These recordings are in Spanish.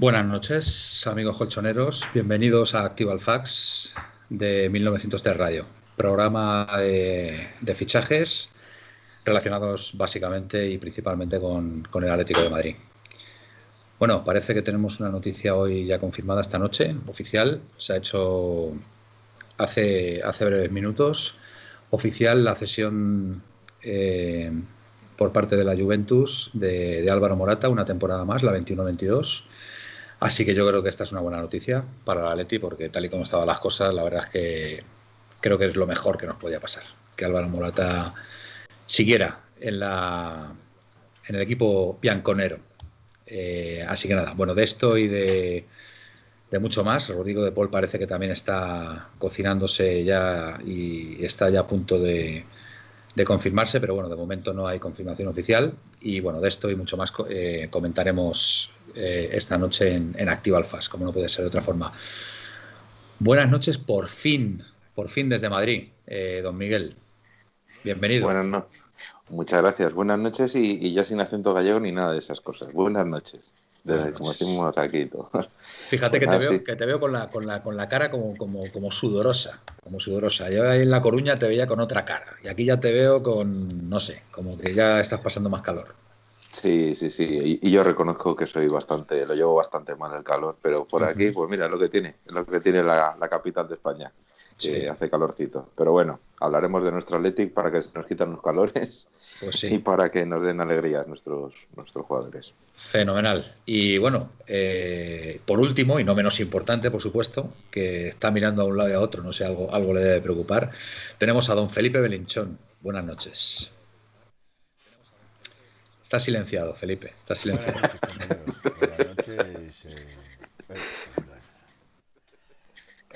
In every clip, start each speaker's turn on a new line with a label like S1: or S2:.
S1: Buenas noches, amigos colchoneros. Bienvenidos a Activa Fax de 1903 Radio, programa de, fichajes relacionados básicamente y principalmente con, el Atlético de Madrid. Bueno, parece que tenemos una noticia hoy ya confirmada esta noche, oficial. Se ha hecho hace, hace breves minutos. Oficial la cesión eh, por parte de la Juventus de Álvaro Morata, una temporada más, la 21-22 Así que yo creo que esta es una buena noticia para la Leti porque tal y como estaban las cosas, la verdad es que creo que es lo mejor que nos podía pasar. Que Álvaro Morata siguiera en, la, en el equipo bianconero. Eh, así que nada, bueno, de esto y de, de mucho más. Rodrigo de Paul parece que también está cocinándose ya y está ya a punto de, de confirmarse, pero bueno, de momento no hay confirmación oficial. Y bueno, de esto y mucho más eh, comentaremos eh, esta noche en, en Activa Alfas, como no puede ser de otra forma. Buenas noches, por fin, por fin desde Madrid, eh, don Miguel. Bienvenido.
S2: Buenas noches. Muchas gracias. Buenas noches y, ya sin acento gallego ni nada de esas cosas. Buenas noches. Como decimos aquí todo.
S1: Fíjate que, te veo, que te veo con la, con la, con la cara como, como, como sudorosa, como sudorosa. Yo ahí en La Coruña te veía con otra cara y aquí ya te veo con, no sé, como que ya estás pasando más calor.
S2: Sí, sí, sí. Y, yo reconozco que soy bastante, lo llevo bastante mal el calor, pero por aquí, pues mira, es lo que tiene, es lo que tiene la, capital de España, que hace calorcito. Pero bueno, hablaremos de nuestro Athletic para que se nos quitan los calores pues y para que nos den alegrías nuestros, nuestros jugadores.
S1: Fenomenal. Y bueno, eh, por último, y no menos importante, por supuesto, que está mirando a un lado y a otro, no sé, algo, algo le debe preocupar, tenemos a don Felipe Belinchón. Buenas noches. Está silenciado, Felipe. Está silenciado.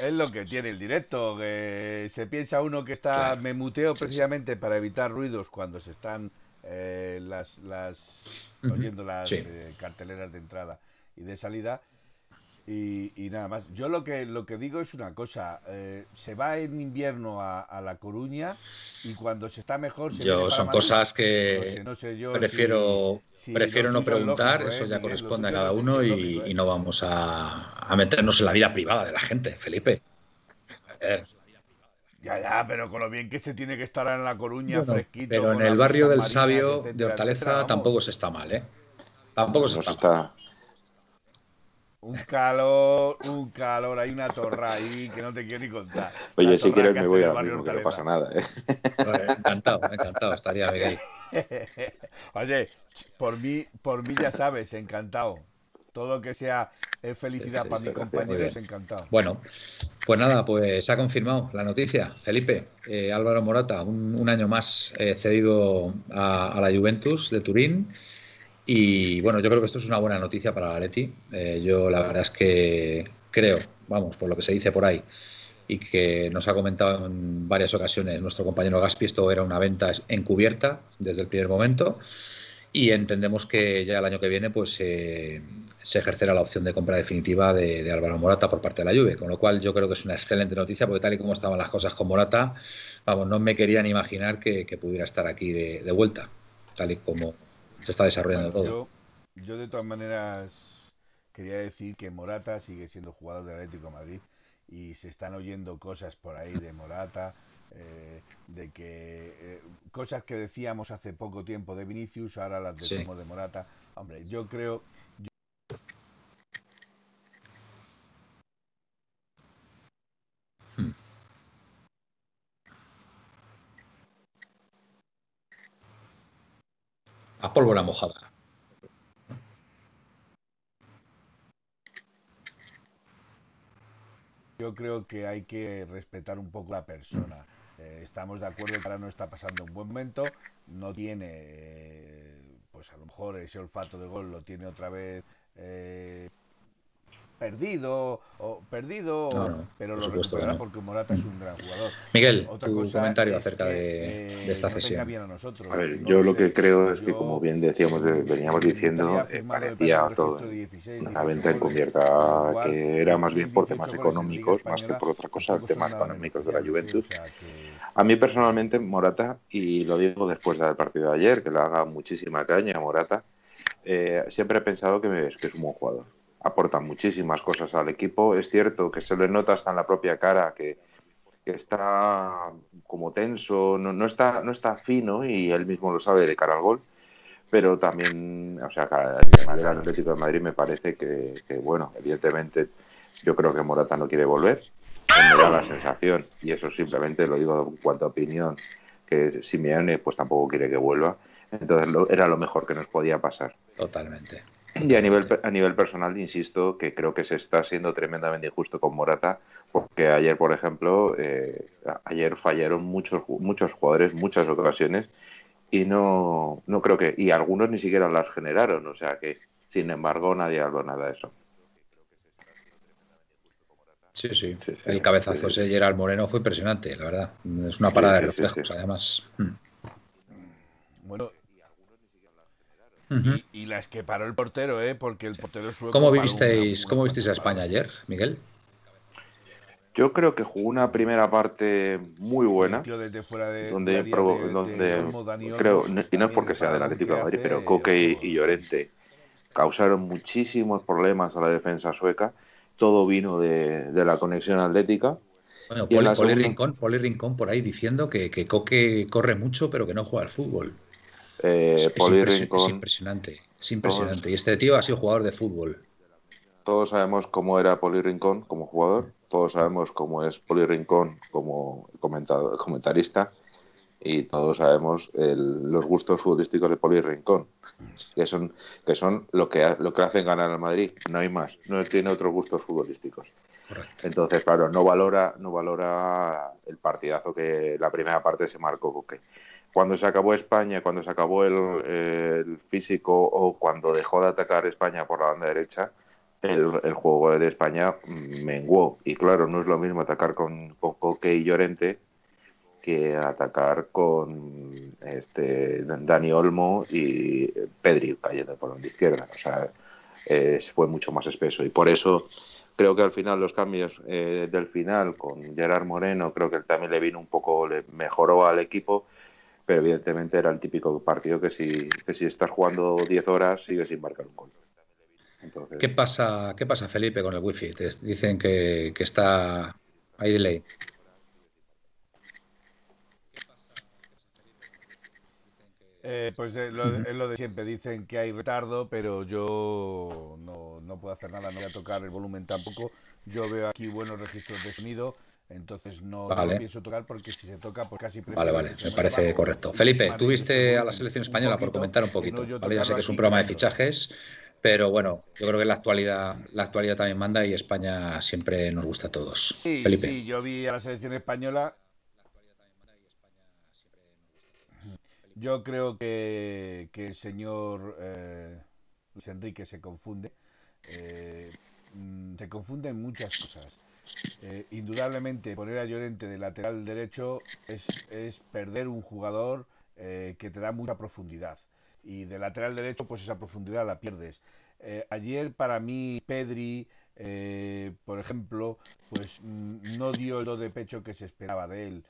S3: Es lo que tiene el directo, que se piensa uno que está, me muteo precisamente para evitar ruidos cuando se están eh, las, las oyendo las eh, carteleras de entrada y de salida y, nada más. Yo lo que lo que digo es una cosa: eh, se va en invierno a, La Coruña y cuando se está mejor. Se
S1: yo son cosas que prefiero prefiero no preguntar. eso ¿eh? ya corresponde a cada uno y, ¿eh? no vamos a, meternos en la vida privada de la gente, Felipe.
S3: Ya, ya, pero con lo bien que se tiene que estar en La Coruña, fresquito.
S1: Pero en el barrio del Sabio de Hortaleza tampoco se está mal, ¿eh? Tampoco se está, mal.
S3: Un calor, un calor, hay una torra ahí que no te quiero ni contar.
S2: Oye, si quieres me voy ahora mismo, que no pasa nada. ¿eh?
S1: encantado, encantado, estaría Miguel.
S3: Oye, por mí, por mí ya sabes, encantado. Todo que sea felicidad para mi compañero es encantado.
S1: Bueno, pues nada, pues se ha confirmado la noticia. Felipe, eh, Álvaro Morata, un, año más eh, cedido a, a la Juventus de Turín. Y bueno, yo creo que esto es una buena noticia para la Leti. Eh, yo la verdad es que creo, vamos, por lo que se dice por ahí, y que nos ha comentado en varias ocasiones nuestro compañero Gaspi, esto era una venta encubierta desde el primer momento. Y entendemos que ya el año que viene pues se ejercerá la opción de compra definitiva de, Álvaro Morata por parte de la Juve, con lo cual yo creo que es una excelente noticia porque tal y como estaban las cosas con Morata, vamos, no me quería ni imaginar que, pudiera estar aquí de, de vuelta, tal y como, se está desarrollando todo.
S3: Yo, de todas maneras quería decir que Morata sigue siendo jugador del Atlético de Madrid y se están oyendo cosas por ahí de Morata, eh, de que eh, cosas que decíamos hace poco tiempo de Vinicius, ahora las decimos de Morata. Hombre, yo creo...
S1: a pólvora mojada.
S3: Yo creo que hay que respetar un poco la persona. Eh, estamos de acuerdo que ahora no está pasando un buen momento, no tiene, eh, pues a lo mejor ese olfato de gol lo tiene otra vez eh, perdido o perdido, pero lo recuperará porque Morata es un gran jugador.
S1: Miguel, tu comentario acerca de, esta cesión.
S2: A, ver, yo lo que creo es que, como bien decíamos, veníamos diciendo, eh, parecía todo una venta encubierta que era más bien por temas económicos, más que por otra cosa, temas económicos de la Juventus. A mí personalmente, Morata, y lo digo después del partido de ayer, que le haga muchísima caña a Morata, eh, siempre he pensado que, es, que es un buen jugador aporta muchísimas cosas al equipo. Es cierto que se le nota hasta en la propia cara que, está como tenso, no, no, está, no está fino y él mismo lo sabe de cara al gol. Pero también, o sea, de manera Atlético de Madrid me parece que, bueno, evidentemente yo creo que Morata no quiere volver. Me da la sensación, y eso simplemente lo digo en cuanto a opinión, que Simeone pues tampoco quiere que vuelva. Entonces era lo mejor que nos podía pasar.
S1: Totalmente.
S2: Y a nivel, a nivel personal, insisto, que creo que se está siendo tremendamente injusto con Morata, porque ayer, por ejemplo, eh, ayer fallaron muchos, muchos jugadores, muchas ocasiones, y no, no creo que, y algunos ni siquiera las generaron, o sea que, sin embargo, nadie habló nada de eso.
S1: Sí, sí, El cabezazo ese Gerard Moreno fue impresionante, la verdad. Es una parada de reflejos, además.
S3: Bueno, y, las que paró el portero, ¿eh? Porque el portero sueco.
S1: ¿Cómo visteis, ¿cómo visteis a España ayer, Miguel?
S2: Yo creo que jugó una primera parte muy buena.
S3: Desde fuera de,
S2: donde, creo, y no es porque sea del Atlético de Madrid, pero Coque y, Llorente causaron muchísimos problemas a la defensa sueca. Todo vino de, la conexión atlética.
S1: Bueno, Poli, Rincón, Rincón, por ahí diciendo que, que Coque corre mucho, pero que no juega al fútbol.
S2: Eh, es,
S1: impresionante, es impresionante. y este tío ha sido jugador de fútbol.
S2: Todos sabemos cómo era Poli Rincón como jugador, todos sabemos cómo es Poli Rincón como comentarista y todos sabemos los gustos futbolísticos de Poli Rincón, que son, que son lo, que, lo que hacen ganar al Madrid, no hay más, no tiene otros gustos futbolísticos. Entonces, claro, no valora, no valora el partidazo que la primera parte se marcó Coque cuando se acabó España, cuando se acabó el, físico o cuando dejó de atacar España por la banda derecha, el, juego de España menguó. Y claro, no es lo mismo atacar con, Coque y Llorente que atacar con este Dani Olmo y Pedri cayendo por la izquierda. O sea, fue mucho más espeso. Y por eso creo que al final los cambios eh, del final con Gerard Moreno, creo que también le vino un poco, le mejoró al equipo pero evidentemente era el típico partido que si, que si estás jugando 10 horas sigues sin marcar un gol.
S1: ¿Qué, pasa, ¿Qué pasa, Felipe, con el wifi? Te dicen que, que está... Hay delay.
S3: Eh, pues es lo, de siempre, dicen que hay retardo, pero yo no, no puedo hacer nada, no voy a tocar el volumen tampoco. Yo veo aquí buenos registros de sonido, entonces no, pienso tocar porque si se toca, pues casi
S1: Vale, vale, me parece correcto. Felipe, tú viste a la selección española por comentar un poquito. Ya sé que es un programa de fichajes, pero bueno, yo creo que la actualidad, la actualidad también manda y España siempre nos gusta a todos.
S3: Sí,
S1: Felipe.
S3: sí, yo vi a la selección española. Yo creo que, el señor eh, Luis Enrique se confunde. Eh, mm, se confunde en muchas cosas. Eh, indudablemente poner a Llorente de lateral derecho es, perder un jugador eh, que te da mucha profundidad. Y de lateral derecho, pues esa profundidad la pierdes. Eh, ayer para mí Pedri, por ejemplo, pues mm, no dio el do de pecho que se esperaba de él.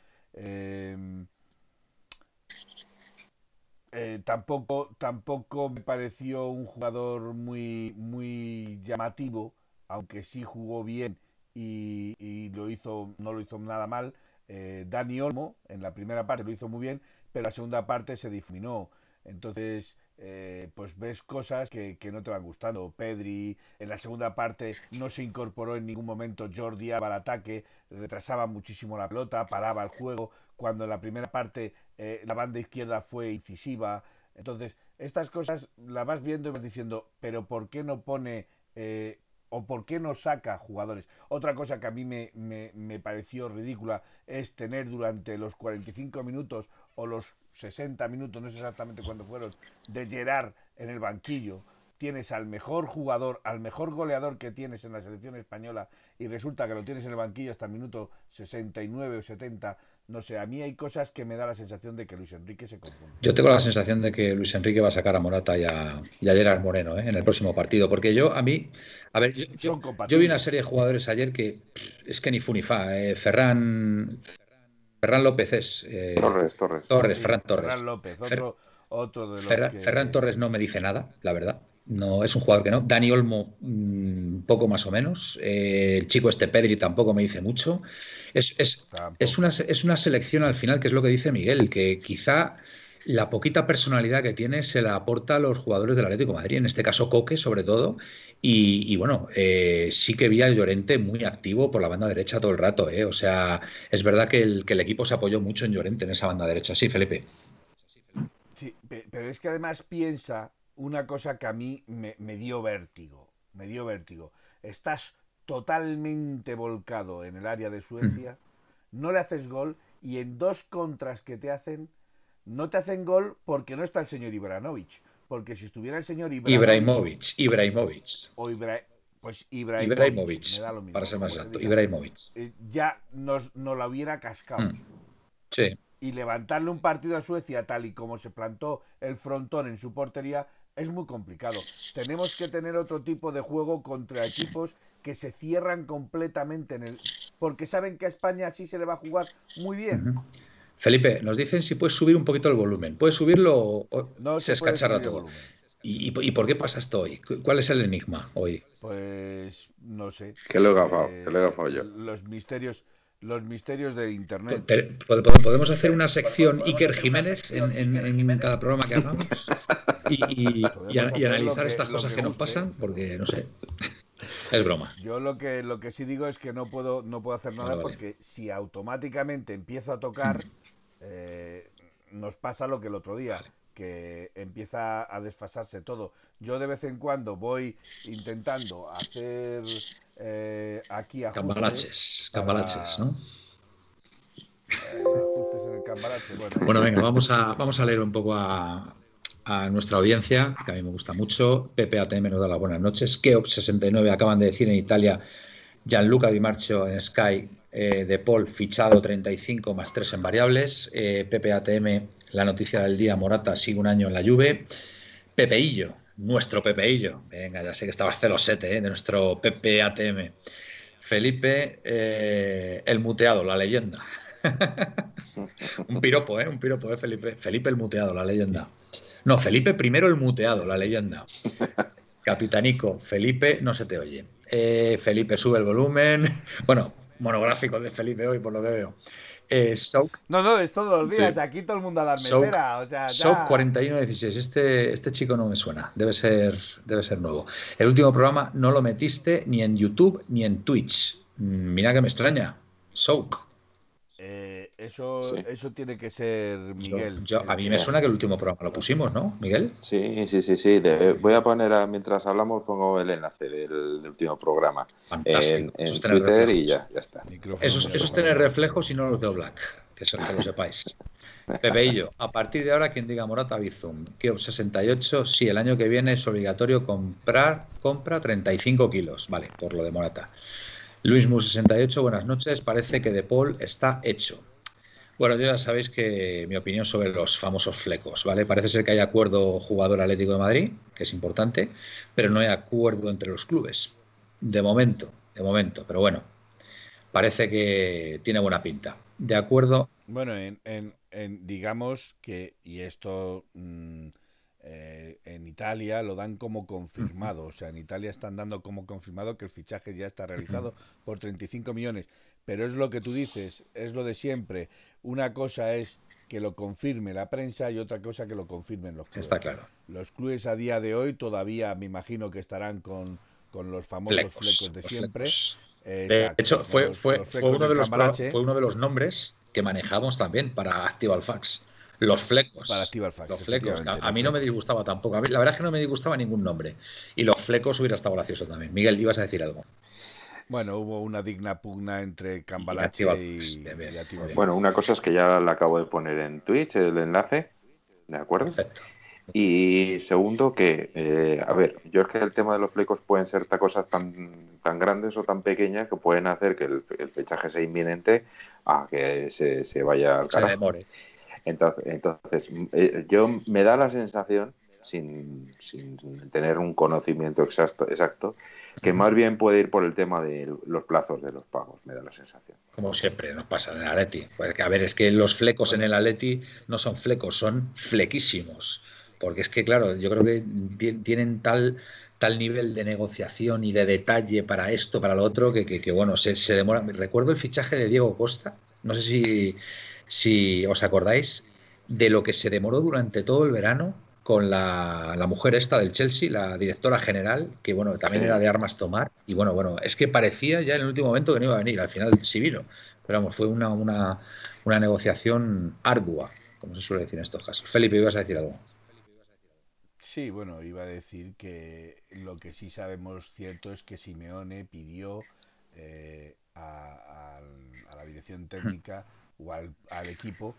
S3: tampoco, tampoco me pareció un jugador muy, muy llamativo, aunque sí jugó bien y, lo hizo, no lo hizo nada mal. Eh, Dani Olmo en la primera parte lo hizo muy bien, pero la segunda parte se difuminó. Entonces, eh, pues ves cosas que, no te van gustando. Pedri en la segunda parte no se incorporó en ningún momento Jordi al ataque, retrasaba muchísimo la pelota, paraba el juego, cuando en la primera parte eh, la banda izquierda fue incisiva. Entonces, estas cosas las vas viendo y vas diciendo, pero ¿por qué no pone o por qué no saca jugadores. Otra cosa que a mí me, me, pareció ridícula es tener durante los 45 minutos o los 60 minutos, no sé exactamente cuándo fueron, de Gerard en el banquillo. Tienes al mejor jugador, al mejor goleador que tienes en la selección española y resulta que lo tienes en el banquillo hasta el minuto 69 o 70 no sé, a mí hay cosas que me da la sensación de que Luis Enrique se confunde.
S1: Yo tengo la sensación de que Luis Enrique va a sacar a Morata y a, Gerard Moreno ¿eh? en el próximo partido, porque yo, a mí, a ver, yo, vi una serie de jugadores ayer que es que ni funifa. Eh, Ferran, Ferran López es.
S2: Eh, Torres, Torres.
S1: Torres, Ferran Torres.
S3: Ferran López, otro, de los
S1: Ferran, Torres no me dice nada, la verdad. No es un jugador que no. Dani Olmo, mm, poco más o menos. Eh, el chico este Pedri tampoco me dice mucho. Es, es, una, es una selección al final, que es lo que dice Miguel, que quizá la poquita personalidad que tiene se la aporta a los jugadores del Atlético de Madrid, en este caso Coque sobre todo, y, bueno, eh, sí que vi a Llorente muy activo por la banda derecha todo el rato, eh. o sea, es verdad que el, que el equipo se apoyó mucho en Llorente en esa banda derecha, sí, Felipe.
S3: Sí, pero es que además piensa una cosa que a mí me, me dio vértigo, me dio vértigo. Estás totalmente volcado en el área de Suecia, no le haces gol y en dos contras que te hacen no te hacen gol porque no está el señor Ibrahimovic. Porque si estuviera el señor
S1: Ibrahimovic. Ibrahimovic.
S3: O pues
S1: Ibrahimovic. para ser más exacto. Ibrahimovic.
S3: Eh, ya nos, nos la hubiera cascado. Mm.
S1: Sí.
S3: Y levantarle un partido a Suecia tal y como se plantó el frontón en su portería es muy complicado. Tenemos que tener otro tipo de juego contra equipos que se cierran completamente en el porque saben que a España sí se le va a jugar muy bien.
S1: Felipe, nos dicen si puedes subir un poquito el volumen. ¿Puedes subirlo o no se, escacharra todo? ¿Y, por qué pasa esto hoy? ¿Cuál es el enigma hoy?
S3: Pues no sé.
S2: ¿Qué le he gafado? ¿Qué le he gafado yo?
S3: Los misterios, los misterios de Internet.
S1: ¿Podemos hacer una sección Iker Jiménez en, cada programa que hagamos? Y, analizar estas cosas que, nos pasan, porque no sé. Es broma.
S3: Yo lo que lo que sí digo es que no puedo no puedo hacer nada porque si automáticamente empiezo a tocar eh, nos pasa lo que el otro día, que empieza a desfasarse todo. Yo de vez en cuando voy intentando hacer eh, aquí
S1: ajustes Cambalaches, cambalaches, ¿no?
S3: Eh, ajustes en el cambalache. Bueno,
S1: bueno, venga, vamos a, vamos a leer un poco a, a nuestra audiencia, que a mí me gusta mucho. PPATM nos da las buenas noches. Keop69 acaban de decir en Italia Gianluca Di Marcio en Sky eh, de Paul fichado 35 más 3 en variables. Eh, PPATM, la noticia del día, Morata sigue un año en la Juve. Pepeillo, nuestro Pepeillo. Venga, ya sé que estaba celosete eh, de nuestro PPATM. Felipe, eh, el muteado, la leyenda. un piropo, ¿eh? Un piropo, ¿eh, Felipe? Felipe el muteado, la leyenda. No, Felipe I el muteado, la leyenda. Capitanico, Felipe, no se te oye. Felipe sube el volumen. Bueno, monográfico de Felipe hoy, por lo que veo. Eh,
S3: no, no, es todos los días. Aquí todo el mundo a dar metera. O sea,
S1: Souk 4116. Este, este chico no me suena. Debe ser, debe ser nuevo. El último programa no lo metiste ni en YouTube ni en Twitch. Mm, mira que me extraña. Souk.
S3: Eso, eso tiene que ser Miguel.
S1: a mí me suena que el último programa lo pusimos, ¿no, Miguel?
S2: Sí, sí, sí, sí. voy a poner, mientras hablamos, pongo el enlace del, último programa Fantástico. en, Twitter y ya, ya está.
S1: Eso, es tener reflejos y no los de Black, que eso que lo sepáis. Pepeillo, a partir de ahora, quien diga Morata Bizum, que 68, sí, el año que viene es obligatorio comprar, compra 35 kilos, vale, por lo de Morata. Luis Mu 68, buenas noches. Parece que De Paul está hecho. Bueno, yo ya sabéis que mi opinión sobre los famosos flecos, ¿vale? Parece ser que hay acuerdo jugador Atlético de Madrid, que es importante, pero no hay acuerdo entre los clubes. De momento, de momento, pero bueno, parece que tiene buena pinta. De acuerdo.
S3: Bueno, en, digamos que, y esto mm, eh, en Italia lo dan como confirmado, o sea, en Italia están dando como confirmado que el fichaje ya está realizado por 35 millones. Pero es lo que tú dices, es lo de siempre. Una cosa es que lo confirme la prensa y otra cosa que lo confirmen los clubes.
S1: Está claro.
S3: Los clubes a día de hoy todavía me imagino que estarán con, los famosos flecos, de siempre.
S1: de hecho, fue, fue, fue, uno de los, fue uno de los nombres que manejamos también para Actival Fax. Los flecos.
S3: Para Actival Fax.
S1: Los flecos. A, mí no me disgustaba tampoco. la verdad es que no me disgustaba ningún nombre. Y los flecos hubiera estado gracioso también. Miguel, ibas a decir algo.
S3: Bueno, hubo una digna pugna entre Cambalache y,
S2: Bueno, una cosa es que ya la acabo de poner en Twitch, el enlace, ¿de acuerdo?
S1: Perfecto.
S2: Y segundo, que, eh, a ver, yo es que el tema de los flecos pueden ser cosas tan, tan grandes o tan pequeñas que pueden hacer que el, fechaje sea inminente a que se, se vaya al carajo. Se demore. Entonces, entonces eh, yo me da la sensación, sin, sin tener un conocimiento exacto, exacto que más bien puede ir por el tema de los plazos de los pagos, me da la sensación.
S1: Como siempre nos pasa en el Atleti. Porque, a ver, es que los flecos en el Atleti no son flecos, son flequísimos. porque es que, claro, yo creo que tienen tal, tal nivel de negociación y de detalle para esto, para lo otro, que, que, bueno, se, se, demora. Recuerdo el fichaje de Diego Costa, no sé si, si os acordáis de lo que se demoró durante todo el verano con la, la, mujer esta del Chelsea, la directora general, que bueno, también era de armas tomar, y bueno, bueno, es que parecía ya en el último momento que no iba a venir, al final sí vino, pero vamos, fue una, una, una negociación ardua, como se suele decir en estos casos. Felipe, ibas a decir algo.
S3: Sí, bueno, iba a decir que lo que sí sabemos cierto es que Simeone pidió eh, a, a, la dirección técnica o al, al equipo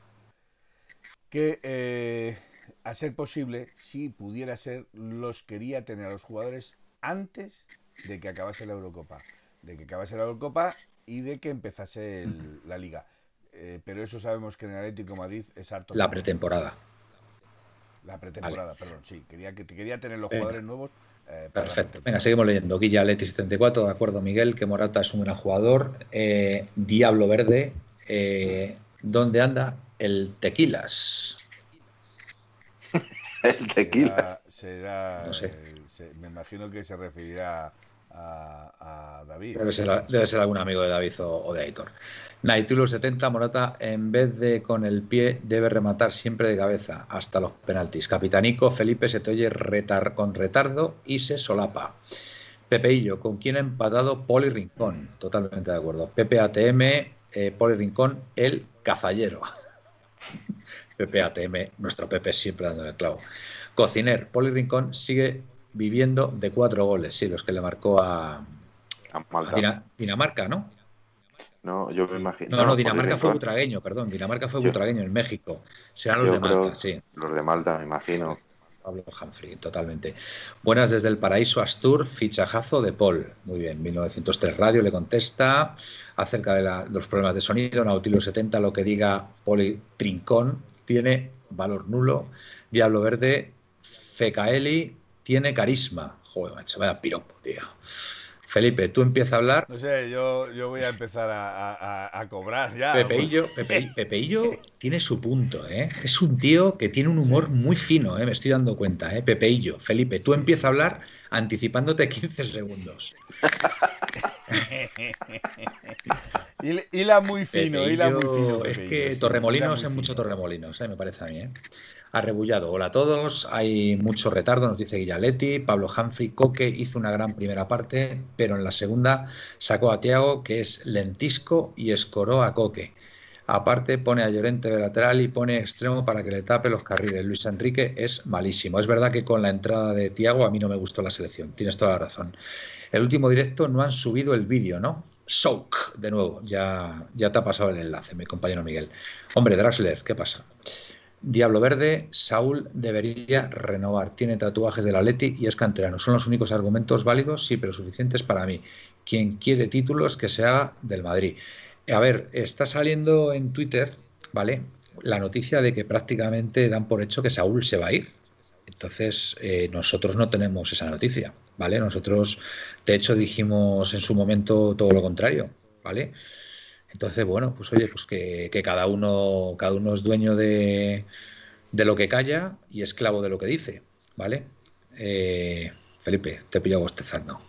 S3: que eh, a ser posible, si pudiera ser, los quería tener a los jugadores antes de que acabase la Eurocopa. De que acabase la Eurocopa y de que empezase la liga. Eh, pero eso sabemos que en el Atlético Madrid es harto.
S1: La pretemporada.
S3: La pretemporada, perdón, sí. Quería, que, quería tener los jugadores nuevos.
S1: Eh, Perfecto. Venga, seguimos leyendo. Guilla Leti 74, de acuerdo, Miguel, que Morata es un gran jugador. Eh, Diablo Verde, ¿dónde anda el Tequilas?
S2: el tequila.
S3: Será, no sé. me imagino que se referirá a, David.
S1: Debe ser, algún amigo de David o, de Aitor. Naitulo 70, Morata, en vez de con el pie, debe rematar siempre de cabeza hasta los penaltis. Capitanico, Felipe se te oye retar, con retardo y se solapa. Pepeillo, ¿con quién ha empatado Poli Rincón? Totalmente de acuerdo. Pepe ATM, eh, Poli Rincón, el cazallero. Pepe ATM, nuestro Pepe siempre dando el clavo. Cociner, Poli Rincón sigue viviendo de cuatro goles, sí, los que le marcó a, Dinamarca, ¿no?
S2: No, yo me imagino.
S1: No, no, Dinamarca fue butragueño, perdón. Dinamarca fue butragueño en México. Serán los de Malta, sí.
S2: Los de Malta, me imagino.
S1: Pablo Humphrey, totalmente. Buenas desde el paraíso Astur, fichajazo de Paul. Muy bien, 1903 Radio le contesta acerca de, los problemas de sonido. Nautilus 70, lo que diga Poli Trincón tiene valor nulo. Diablo Verde, Fecaeli, tiene carisma. Joder, macho, vaya piropo, tío. Felipe, tú empiezas a hablar.
S3: No sé, yo, yo voy a empezar a, cobrar ya.
S1: Pepeillo, Pepeillo tiene su punto, ¿eh? Es un tío que tiene un humor muy fino, ¿eh? Me estoy dando cuenta, ¿eh? Pepeillo. Felipe, tú empiezas a hablar anticipándote 15 segundos.
S3: y la muy fino, y la muy fino.
S1: Es que Torremolinos es mucho Torremolinos, ¿eh? me parece a mí. ¿eh? Arrebullado. Hola a todos. Hay mucho retardo, nos dice Guillaletti. Pablo Humphrey Coque hizo una gran primera parte, pero en la segunda sacó a Tiago, que es lentisco, y escoró a Coque. Aparte pone a Llorente de lateral y pone extremo para que le tape los carriles. Luis Enrique es malísimo. Es verdad que con la entrada de Tiago a mí no me gustó la selección. Tienes toda la razón. El último directo no han subido el vídeo, ¿no? Soak, de nuevo. Ya, ya te ha pasado el enlace, mi compañero Miguel. Hombre, Draxler, ¿qué pasa? Diablo Verde, Saúl debería renovar. Tiene tatuajes del Atleti y es canterano. Son los únicos argumentos válidos, sí, pero suficientes para mí. Quien quiere títulos, que se haga del Madrid. A ver, está saliendo en Twitter, ¿vale? La noticia de que prácticamente dan por hecho que Saúl se va a ir. Entonces, eh, nosotros no tenemos esa noticia, ¿vale? Nosotros, de hecho, dijimos en su momento todo lo contrario, ¿vale? Entonces, bueno, pues oye, pues que, cada uno, cada uno es dueño de, lo que calla y esclavo de lo que dice, ¿vale? Eh, Felipe, te pillo bostezando.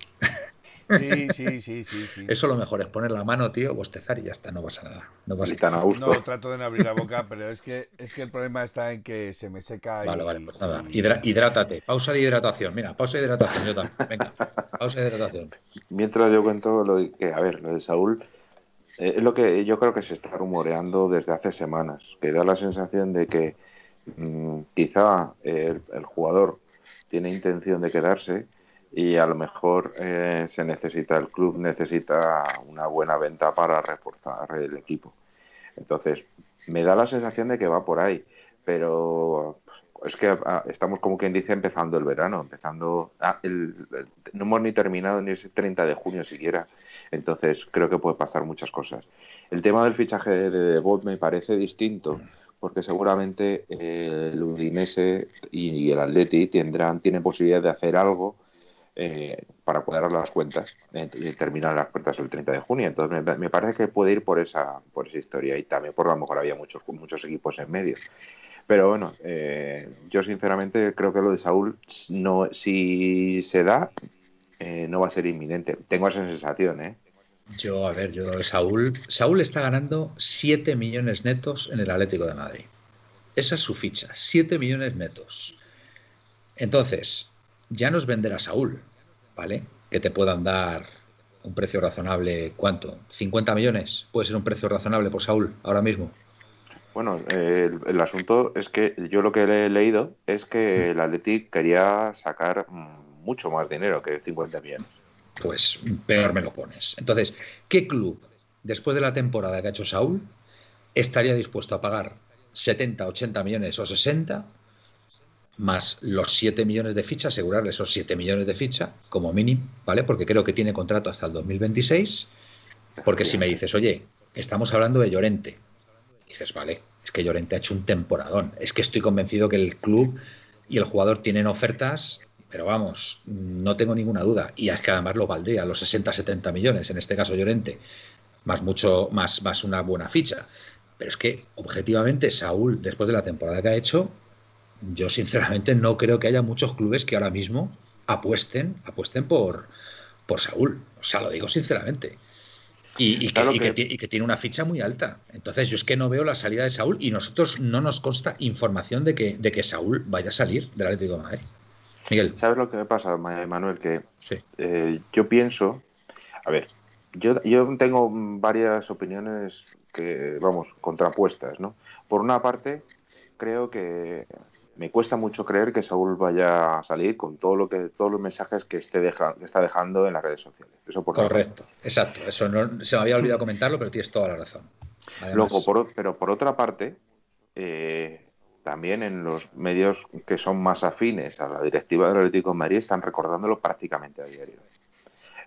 S3: Sí, sí, sí, sí,
S1: Eso lo mejor es poner la mano, tío, bostezar y ya está, no pasa nada. No, pasa
S3: nada. no trato de no abrir la boca, pero es que es que el problema está en que se me seca.
S1: Vale, vale, pues nada. hidrátate. Pausa de hidratación. Mira, pausa de hidratación, yo también. Venga, pausa de hidratación.
S2: Mientras yo cuento lo que, a ver, lo de Saúl, eh, es lo que yo creo que se está rumoreando desde hace semanas, que da la sensación de que mm, quizá el, jugador tiene intención de quedarse y a lo mejor eh, se necesita, el club necesita una buena venta para reforzar el equipo. Entonces, me da la sensación de que va por ahí, pero es que ah, estamos como quien dice empezando el verano, empezando, ah, no hemos ni terminado ni ese 30 de junio siquiera entonces creo que puede pasar muchas cosas. El tema del fichaje de Debot me parece distinto porque seguramente eh, el Udinese y, el Atleti tendrán, tienen posibilidad de hacer algo eh, para cuadrar las cuentas eh, y terminar las cuentas el 30 de junio. Entonces me, parece que puede ir por esa, por esa historia y también por lo mejor había muchos, muchos equipos en medio. Pero bueno, eh, yo sinceramente creo que lo de Saúl, no, si se da, no va a ser inminente. Tengo esa sensación, ¿eh?
S1: Yo, a ver, yo Saúl, Saúl está ganando 7 millones netos en el Atlético de Madrid. Esa es su ficha, 7 millones netos. Entonces, ya no es vender a Saúl, ¿vale? Que te puedan dar un precio razonable, ¿cuánto? ¿50 millones? ¿Puede ser un precio razonable por Saúl ahora mismo?
S2: Bueno, el, asunto es que yo lo que he leído es que el Athletic quería sacar mm, mucho más dinero que 50 millones.
S1: Pues peor me lo pones. Entonces, ¿qué club, después de la temporada que ha hecho Saúl, estaría dispuesto a pagar 70, 80 millones o 60 más los 7 millones de ficha, asegurarle esos 7 millones de ficha como mínimo, ¿vale? Porque creo que tiene contrato hasta el 2026. Porque si me dices, oye, estamos hablando de Llorente, dices, vale, es que Llorente ha hecho un temporadón. Es que estoy convencido que el club y el jugador tienen ofertas, pero vamos, no tengo ninguna duda. Y es que además lo valdría, los 60, 70 millones, en este caso Llorente, más mucho, más, más una buena ficha. Pero es que, objetivamente, Saúl, después de la temporada que ha hecho, yo sinceramente no creo que haya muchos clubes que ahora mismo apuesten, apuesten por, por Saúl. O sea, lo digo sinceramente. Y, que, tiene una ficha muy alta. Entonces, yo es que no veo la salida de Saúl y nosotros no nos consta información de que, de que Saúl vaya a salir del Atlético de Madrid.
S2: Miguel. ¿Sabes lo que me pasa, Manuel? Que eh, yo pienso, a ver, yo, yo tengo varias opiniones que, vamos, contrapuestas, ¿no? Por una parte, creo que me cuesta mucho creer que Saúl vaya a salir con todo lo que todos los mensajes que esté está dejando en las redes sociales. Eso
S1: Correcto, exacto. Eso no, se me había olvidado comentarlo, pero tienes toda la razón.
S2: Luego, por, pero por otra parte, eh, también en los medios que son más afines a la directiva del Atlético de Madrid están recordándolo prácticamente a diario.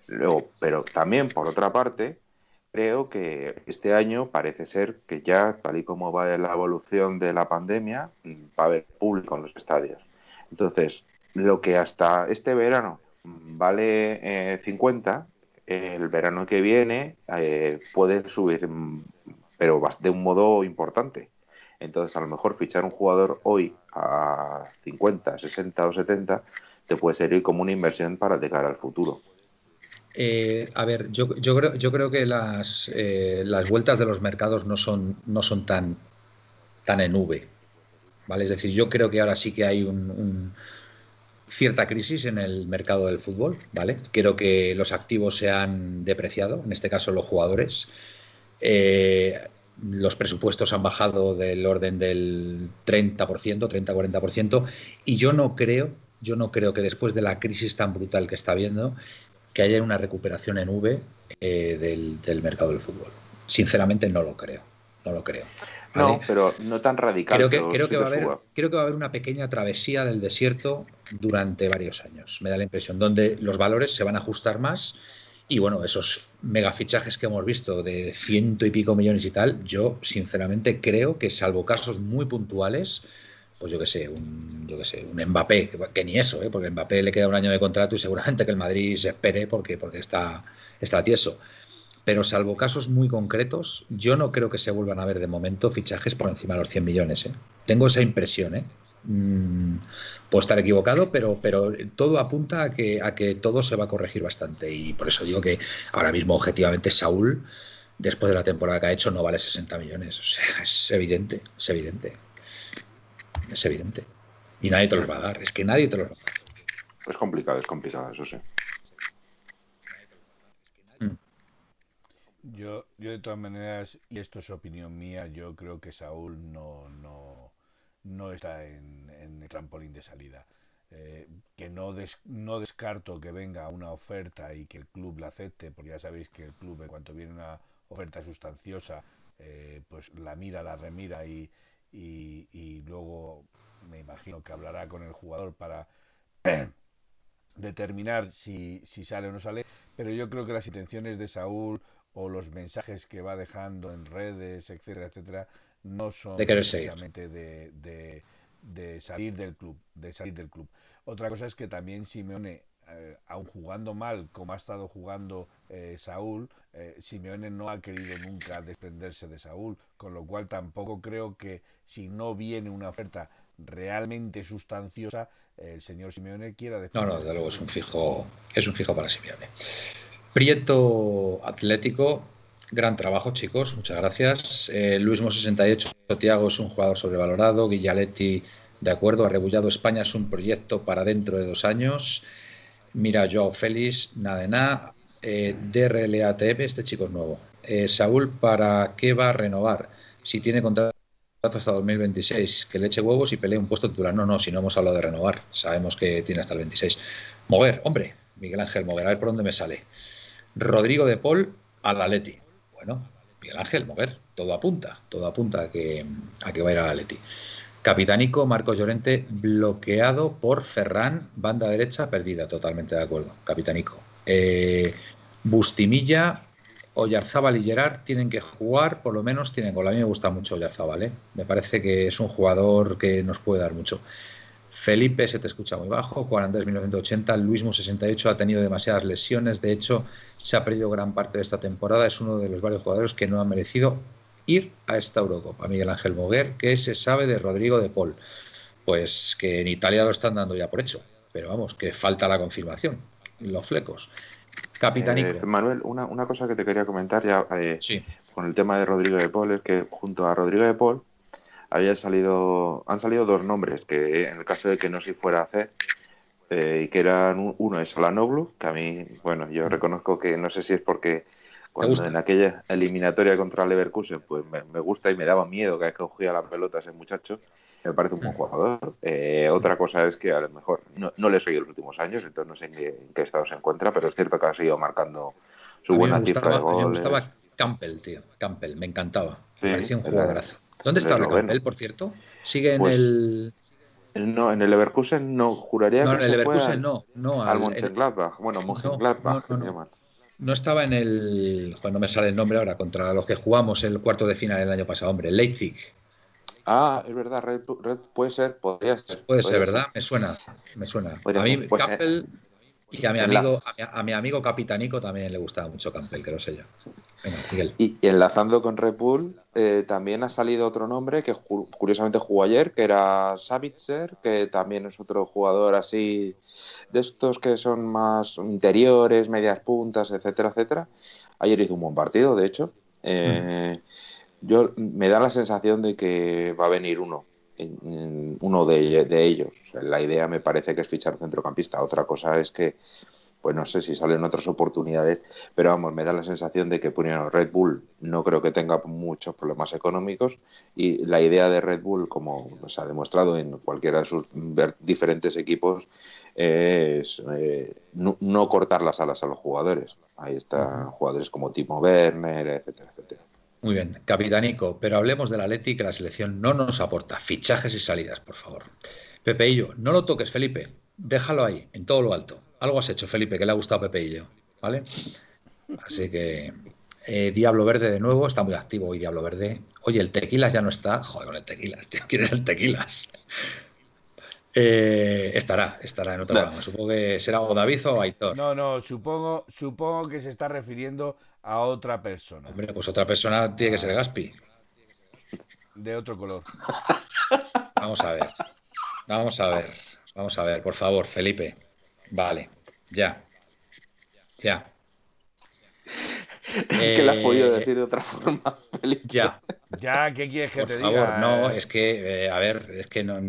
S2: Luego, pero también por otra parte, creo que este año parece ser que ya, tal y como va la evolución de la pandemia, va a haber público en los estadios. Entonces, lo que hasta este verano vale 50, eh, el verano que viene eh, puede subir, pero de un modo importante. Entonces, a lo mejor fichar un jugador hoy a 50, 60 o 70 te puede servir como una inversión para llegar al futuro.
S1: Eh, a ver, yo, creo, que las, eh, las vueltas de los mercados no son, tan, en V. ¿vale? Es decir, yo creo que ahora sí que hay un, cierta crisis en el mercado del fútbol. ¿vale? Creo que los activos se han depreciado, en este caso los jugadores. Eh, los presupuestos han bajado del orden del 30%, 30-40%, y yo no creo, yo no creo que después de la crisis tan brutal que está habiendo, que haya una recuperación en V eh, del, mercado del fútbol. Sinceramente no lo creo, no lo creo.
S2: No, pero no tan radical.
S1: Creo que, creo, que va a haber, creo que va a haber una pequeña travesía del desierto durante varios años, me da la impresión, donde los valores se van a ajustar más y bueno, esos megafichajes que hemos visto de ciento y pico millones y tal, yo sinceramente creo que salvo casos muy puntuales, pues yo qué sé, un, yo sé, un Mbappé, que, ni eso, ¿eh? porque Mbappé le queda un año de contrato y seguramente que el Madrid se espere porque, porque está, está tieso. Pero salvo casos muy concretos, yo no creo que se vuelvan a ver de momento fichajes por encima de los 100 millones. ¿eh? Tengo esa impresión. ¿eh? Mm, puedo estar equivocado, pero, pero todo apunta a que, a que todo se va a corregir bastante. Y por eso digo que ahora mismo, objetivamente, Saúl, después de la temporada que ha hecho, no vale 60 millones. O sea, es evidente, es evidente. Es evidente. Y nadie te los va a dar. Es que nadie te los va a dar.
S2: Es complicado, es complicado, eso sí.
S3: Yo, yo de todas maneras, y esto es opinión mía, yo creo que Saúl no, no, no está en, el trampolín de salida. Eh, que no, no descarto que venga una oferta y que el club la acepte, porque ya sabéis que el club en cuanto viene una oferta sustanciosa, eh, pues la mira, la remira y, y, luego me imagino que hablará con el jugador para determinar si, si sale o no sale, pero yo creo que las intenciones de Saúl o los mensajes que va dejando en redes, etcétera, etcétera, no son
S1: precisamente
S3: de, de, salir del club, de salir del club. Otra cosa es que también Simeone eh, aun jugando mal como ha estado jugando eh, Saúl, eh, Simeone no ha querido nunca desprenderse de Saúl, con lo cual tampoco creo que si no viene una oferta realmente sustanciosa, el señor Simeone quiera
S1: No, no, desde luego es un fijo, es un fijo para Simeone. Prieto Atlético, gran trabajo, chicos, muchas gracias. Luis Mo 68, Tiago es un jugador sobrevalorado, Guillaletti, de acuerdo, Arrebullado España es un proyecto para dentro de dos años. Mira, Joao Félix, nada de nada. Eh, DRLATM, este chico es nuevo. Eh, Saúl, ¿para qué va a renovar? Si tiene contrato hasta 2026, que le eche huevos y pelee un puesto titular. No, no, si no hemos hablado de renovar, sabemos que tiene hasta el 26. Mover, hombre, Miguel Ángel Mover, a ver por dónde me sale. Rodrigo de Paul al Atleti. Bueno, Miguel Ángel Mover, todo apunta, todo apunta a que, a que va a ir al Atleti. Capitanico, Marcos Llorente, bloqueado por Ferran, banda derecha, perdida, totalmente de acuerdo. Capitanico. Eh, Bustimilla, Oyarzábal y Gerard tienen que jugar, por lo menos tienen gol. A mí me gusta mucho Oyarzábal, ¿eh? me parece que es un jugador que nos puede dar mucho. Felipe se te escucha muy bajo, Juan Andrés 1980, Luismo 68 ha tenido demasiadas lesiones, de hecho se ha perdido gran parte de esta temporada, es uno de los varios jugadores que no ha merecido ir a esta Eurocopa. Miguel Ángel Moguer, ¿qué se sabe de Rodrigo de Paul? Pues que en Italia lo están dando ya por hecho, pero vamos, que falta la confirmación, los flecos. Capitanico.
S2: Eh, Manuel, una, cosa que te quería comentar ya eh, con el tema de Rodrigo de Paul es que junto a Rodrigo de Paul había salido, han salido dos nombres que en el caso de que no se fuera a hacer eh, y que eran uno es Alanoglu, que a mí, bueno, yo mm. reconozco que no sé si es porque cuando en aquella eliminatoria contra Leverkusen, pues me, gusta y me daba miedo que cogía la pelota ese muchacho. Me parece un buen jugador. Eh, otra cosa es que a lo mejor no, no le he seguido los últimos años, entonces no sé en qué, estado se encuentra, pero es cierto que ha seguido marcando su buena cifra de goles.
S1: me gustaba Campbell, tío. Campbell, me encantaba. me parecía un jugadorazo. ¿Dónde está ahora Campbell, por cierto? ¿Sigue en pues el...?
S2: No, en el Leverkusen no, juraría
S1: no, que en el Leverkusen no, no.
S2: Al, Mönchengladbach, bueno, Mönchengladbach, no, no,
S1: no estaba en el. Cuando me sale el nombre ahora, contra los que jugamos el cuarto de final el año pasado, hombre, Leipzig.
S2: Ah, es verdad, Red, puede ser, podría ser.
S1: Puede ser, ¿verdad? Me suena, me suena. a mí, pues, Campbell, y a mi amigo, a, mi, amigo Capitanico también le gustaba mucho Campbell, que lo sé yo.
S2: Venga, Miguel. Y, enlazando con Red Bull, eh, también ha salido otro nombre que curiosamente jugó ayer, que era Savitzer, que también es otro jugador así de estos que son más interiores, medias puntas, etcétera, etcétera. Ayer hizo un buen partido, de hecho. Eh, yo me da la sensación de que va a venir uno, uno de, ellos. la idea me parece que es fichar un centrocampista. Otra cosa es que, pues no sé si salen otras oportunidades, pero vamos, me da la sensación de que bueno, Red Bull no creo que tenga muchos problemas económicos y la idea de Red Bull, como se ha demostrado en cualquiera de sus diferentes equipos, es eh, no, cortar las alas a los jugadores. Ahí están jugadores como Timo Werner, etcétera, etcétera.
S1: Muy bien, capitanico, pero hablemos del Atleti que la selección no nos aporta. Fichajes y salidas, por favor. Pepeillo, no lo toques, Felipe. Déjalo ahí, en todo lo alto. Algo has hecho, Felipe, que le ha gustado Pepeillo. ¿Vale? Así que eh, Diablo Verde de nuevo, está muy activo hoy Diablo Verde. Oye, el Tequilas ya no está. Joder, el Tequilas, tío. ¿Quién es el Tequilas? Eh, estará, estará en otro programa. Supongo que será o David o Aitor.
S3: No, no, supongo, supongo que se está refiriendo a otra persona.
S1: Hombre, pues otra persona tiene que ser Gaspi.
S3: De otro color.
S1: Vamos a ver. Vamos a ver. Vamos a ver, por favor, Felipe. Vale, ya. Ya.
S2: que la has podido eh, decir de otra forma, Felipe.
S1: Ya.
S3: Ya, ¿qué quieres que
S1: por
S3: te
S1: favor, No, es que, eh, a ver, es que no,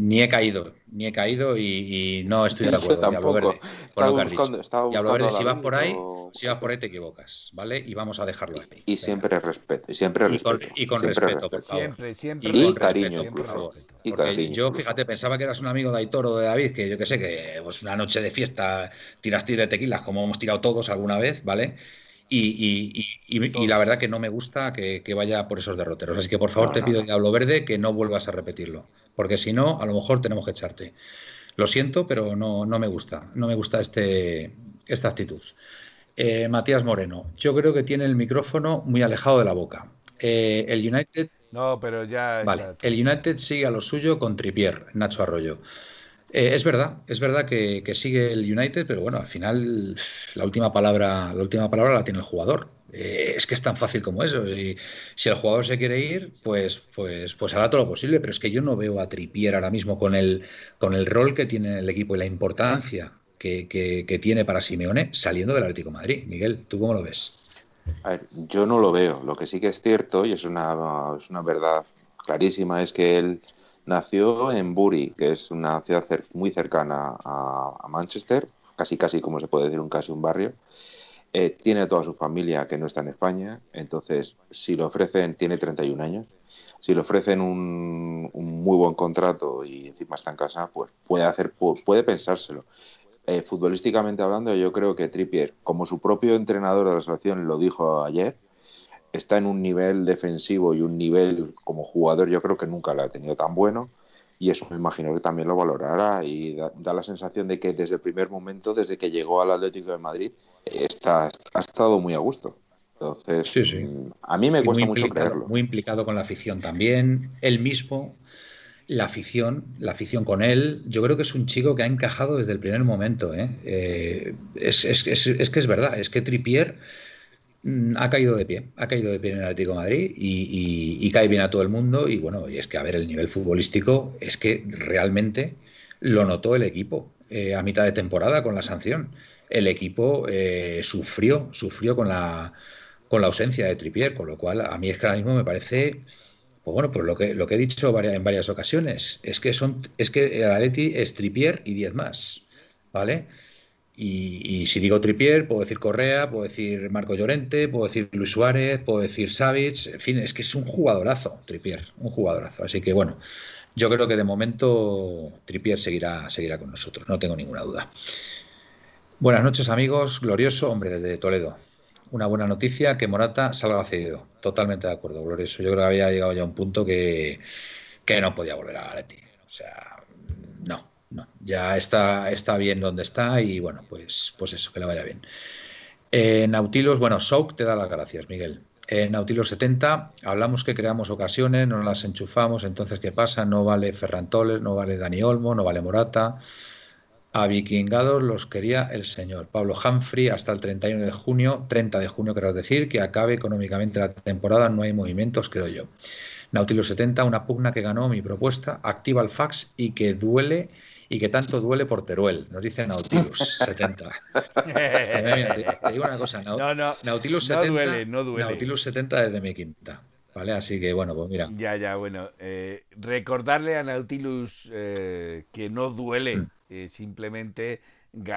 S1: ni he caído, ni he caído y, no estoy de acuerdo. Diablo Verde, con lo que has dicho. Diablo Verde, si vas por ahí, si vas por ahí te equivocas, ¿vale? Y vamos a dejarlo ahí.
S2: Y, siempre respeto, y siempre respeto.
S1: Y con, respeto, por favor.
S3: Siempre, siempre.
S2: Y, cariño, por favor.
S1: Y cariño, yo, fíjate, pensaba que eras un amigo de Aitor o de David, que yo que sé, que pues una noche de fiesta tiraste de tequilas, como hemos tirado todos alguna vez, ¿vale? Y, la verdad que no me gusta que, vaya por esos derroteros. Así que por favor te pido, Diablo Verde, que no vuelvas a repetirlo. Porque si no, a lo mejor tenemos que echarte. Lo siento, pero no, no me gusta. No me gusta este, esta actitud. Eh, Matías Moreno, yo creo que tiene el micrófono muy alejado de la boca. Eh, el United.
S3: No, pero ya.
S1: Vale. El United sigue a lo suyo con Tripier, Nacho Arroyo. Eh, es verdad, es verdad que, sigue el United, pero bueno, al final la última palabra, la última palabra la tiene el jugador. Eh, es que es tan fácil como eso. Si el jugador se quiere ir, pues, pues, pues hará todo lo posible. Pero es que yo no veo a Tripier ahora mismo con el, con el rol que tiene en el equipo y la importancia que, que, tiene para Simeone saliendo del Atlético Madrid. Miguel, ¿tú cómo lo ves?
S2: A ver, yo no lo veo. Lo que sí que es cierto, y es una, es una verdad clarísima, es que él nació en Bury, que es una ciudad muy cercana a, Manchester, casi casi como se puede decir un casi un barrio. Eh, tiene toda su familia que no está en España, entonces si le ofrecen, tiene 31 años, si le ofrecen un, muy buen contrato y encima está en casa, pues puede hacer, puede pensárselo. Eh, futbolísticamente hablando, yo creo que Trippier, como su propio entrenador de la selección lo dijo ayer, está en un nivel defensivo y un nivel como jugador, yo creo que nunca lo ha tenido tan bueno. Y eso me imagino que también lo valorará y da, la sensación de que desde el primer momento, desde que llegó al Atlético de Madrid, está, ha estado muy a gusto. Entonces, mm, a mí me cuesta mucho creerlo.
S1: Muy implicado con la afición también, él mismo la afición, la afición con él, yo creo que es un chico que ha encajado desde el primer momento. ¿eh? Eh, es, es, es, que es verdad, es que Tripier ha caído de pie, ha caído de pie en el Atlético Madrid y, cae bien a todo el mundo. Y bueno, y es que a ver, el nivel futbolístico es que realmente lo notó el equipo eh, a mitad de temporada con la sanción. El equipo sufrió, sufrió con la, con la ausencia de Tripier, con lo cual a mí es que ahora mismo me parece pues bueno, pues lo que, lo que he dicho en varias ocasiones es que son es que el Atleti es Tripier y 10 más, ¿vale? Y, si digo Tripier, puedo decir Correa, puedo decir Marco Llorente, puedo decir Luis Suárez, puedo decir Savic, en fin, es que es un jugadorazo, Tripier, un jugadorazo. Así que bueno, yo creo que de momento Tripier seguirá, seguirá con nosotros, no tengo ninguna duda. Buenas noches amigos, glorioso hombre desde Toledo una buena noticia que Morata salga cedido. Totalmente de acuerdo, Glorioso. Yo creo que había llegado ya a un punto que, no podía volver a Leti. O sea, no. Ya está, está bien donde está y bueno, pues, pues eso, que le vaya bien. En Nautilus, bueno, Souk te da las gracias, Miguel. En Nautilus 70 hablamos que creamos ocasiones, no las enchufamos, entonces ¿qué pasa? No vale Ferran Toles, no vale Dani Olmo, no vale Morata. A Vikingados los quería el señor Pablo Humphrey hasta el 31 de junio, 30 de junio, quiero decir, que acabe económicamente la temporada, no hay movimientos, creo yo. Nautilus 70, una pugna que ganó mi propuesta, activa el fax y que duele y que tanto duele por Teruel, nos dice Nautilus 70. te, digo una cosa, Nautilus, 70, duele, no duele. Nautilus 70 desde mi quinta. ¿Vale? Así que bueno, pues mira.
S3: Ya, ya, bueno. Eh, recordarle a Nautilus eh, que no duele. Mm. Eh, simplemente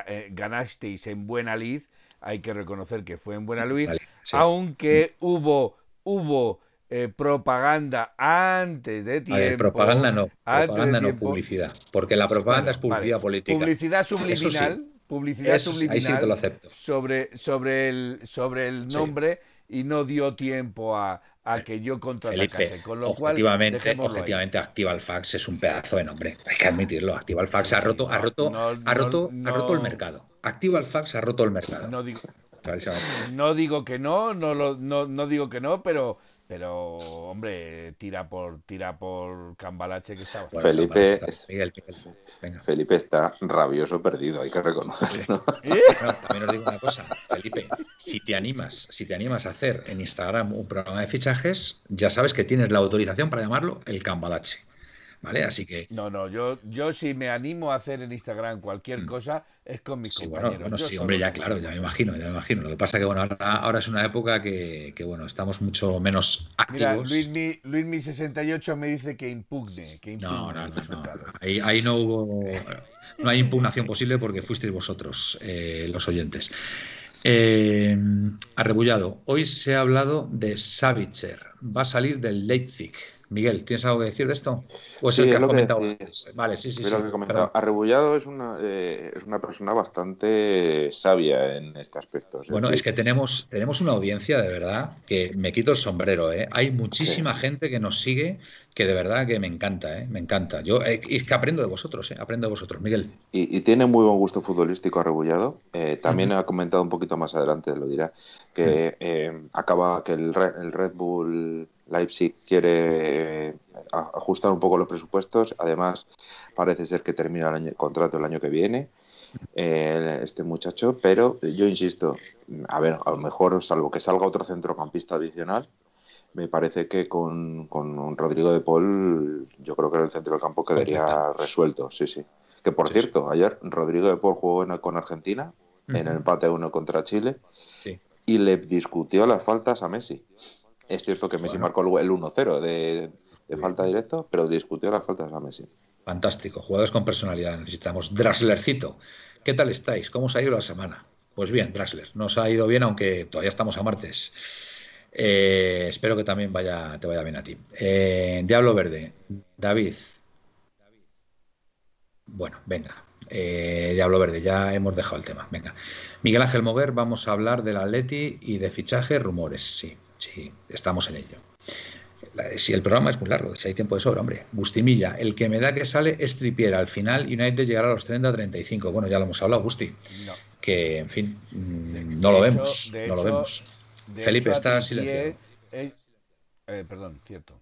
S3: eh, ganasteis en buena lid, hay que reconocer que fue en buena lid, aunque hubo, hubo eh, propaganda antes de tiempo.
S1: propaganda no, propaganda no, publicidad, porque la propaganda es publicidad política.
S3: Publicidad subliminal, publicidad subliminal
S1: ahí sí te lo acepto.
S3: sobre, sobre el, sobre el nombre y no dio tiempo a, a que yo contraatacase. Con lo
S1: objetivamente, cual, objetivamente Activa el Fax es un pedazo de nombre. Hay que admitirlo. Activa el Fax ha roto, ha roto, ha roto, ha roto el mercado. Activa el Fax ha roto el mercado.
S3: No digo, no digo que no, no, lo, no, no digo que no, pero pero, hombre, tira por tira por Cambalache que está
S2: Felipe, Felipe está rabioso perdido, hay que reconocerlo.
S1: ¿Eh? también os digo una cosa, Felipe, si te animas, si te animas a hacer en Instagram un programa de fichajes, ya sabes que tienes la autorización para llamarlo el Cambalache. ¿Vale? Así que.
S3: No, no, yo, yo si me animo a hacer en Instagram cualquier mm. cosa es con mis compañeros.
S1: Bueno, sí, hombre, ya claro, ya me imagino, ya me imagino. Lo que pasa que, bueno, ahora, es una época que, bueno, estamos mucho menos activos.
S3: Mira, Luis Mi, 68 me dice que impugne. Que
S1: no, no, no, no. Ahí, no hubo. No hay impugnación posible porque fuisteis vosotros, eh, los oyentes. Eh, arrebullado. Hoy se ha hablado de Savitzer. Va a salir del Leipzig. Miguel, ¿tienes algo que decir de esto?
S2: ¿O es sí, el que has comentado Vale, sí, sí. sí Arrebullado es una, eh, es una persona bastante sabia en este aspecto.
S1: bueno, es que tenemos, tenemos una audiencia de verdad que me quito el sombrero. ¿eh? Hay muchísima gente que nos sigue que de verdad que me encanta, ¿eh? me encanta. Yo eh, es que aprendo de vosotros, ¿eh? aprendo de vosotros, Miguel.
S2: Y, tiene muy buen gusto futbolístico Arrebullado. Eh, también ha comentado un poquito más adelante, lo dirá, que acaba que el, el Red Bull Leipzig quiere ajustar un poco los presupuestos. Además, parece ser que termina el, contrato el año que viene este muchacho, pero yo insisto, a ver, a lo mejor, salvo que salga otro centrocampista adicional, me parece que con, con Rodrigo de Paul, yo creo que el centro del campo quedaría resuelto, sí, sí. Que por cierto, ayer Rodrigo de Paul jugó con Argentina, en el empate 1 contra Chile, y le discutió las faltas a Messi. Es cierto que Messi marcó el 1-0 de, de falta directa, pero discutió las faltas a Messi.
S1: Fantástico, jugadores con personalidad. Necesitamos Draslercito. ¿Qué tal estáis? ¿Cómo os ha ido la semana? Pues bien, Drasler, nos ha ido bien, aunque todavía estamos a martes. Eh, espero que también vaya, te vaya bien a ti. Eh, Diablo Verde, David. Bueno, venga. Eh, Diablo Verde, ya hemos dejado el tema. Venga. Miguel Ángel Mover, vamos a hablar del Atleti y de fichaje, rumores. Sí, sí, estamos en ello. Si el programa es muy largo, si hay tiempo de sobra, hombre. Bustimilla, el que me da que sale es Tripiera. Al final, United llegará a los 30-35. Bueno, ya lo hemos hablado, Busti. Que, en fin, mm, no lo vemos. no lo vemos. Felipe, está silenciado.
S3: Eh, perdón, cierto.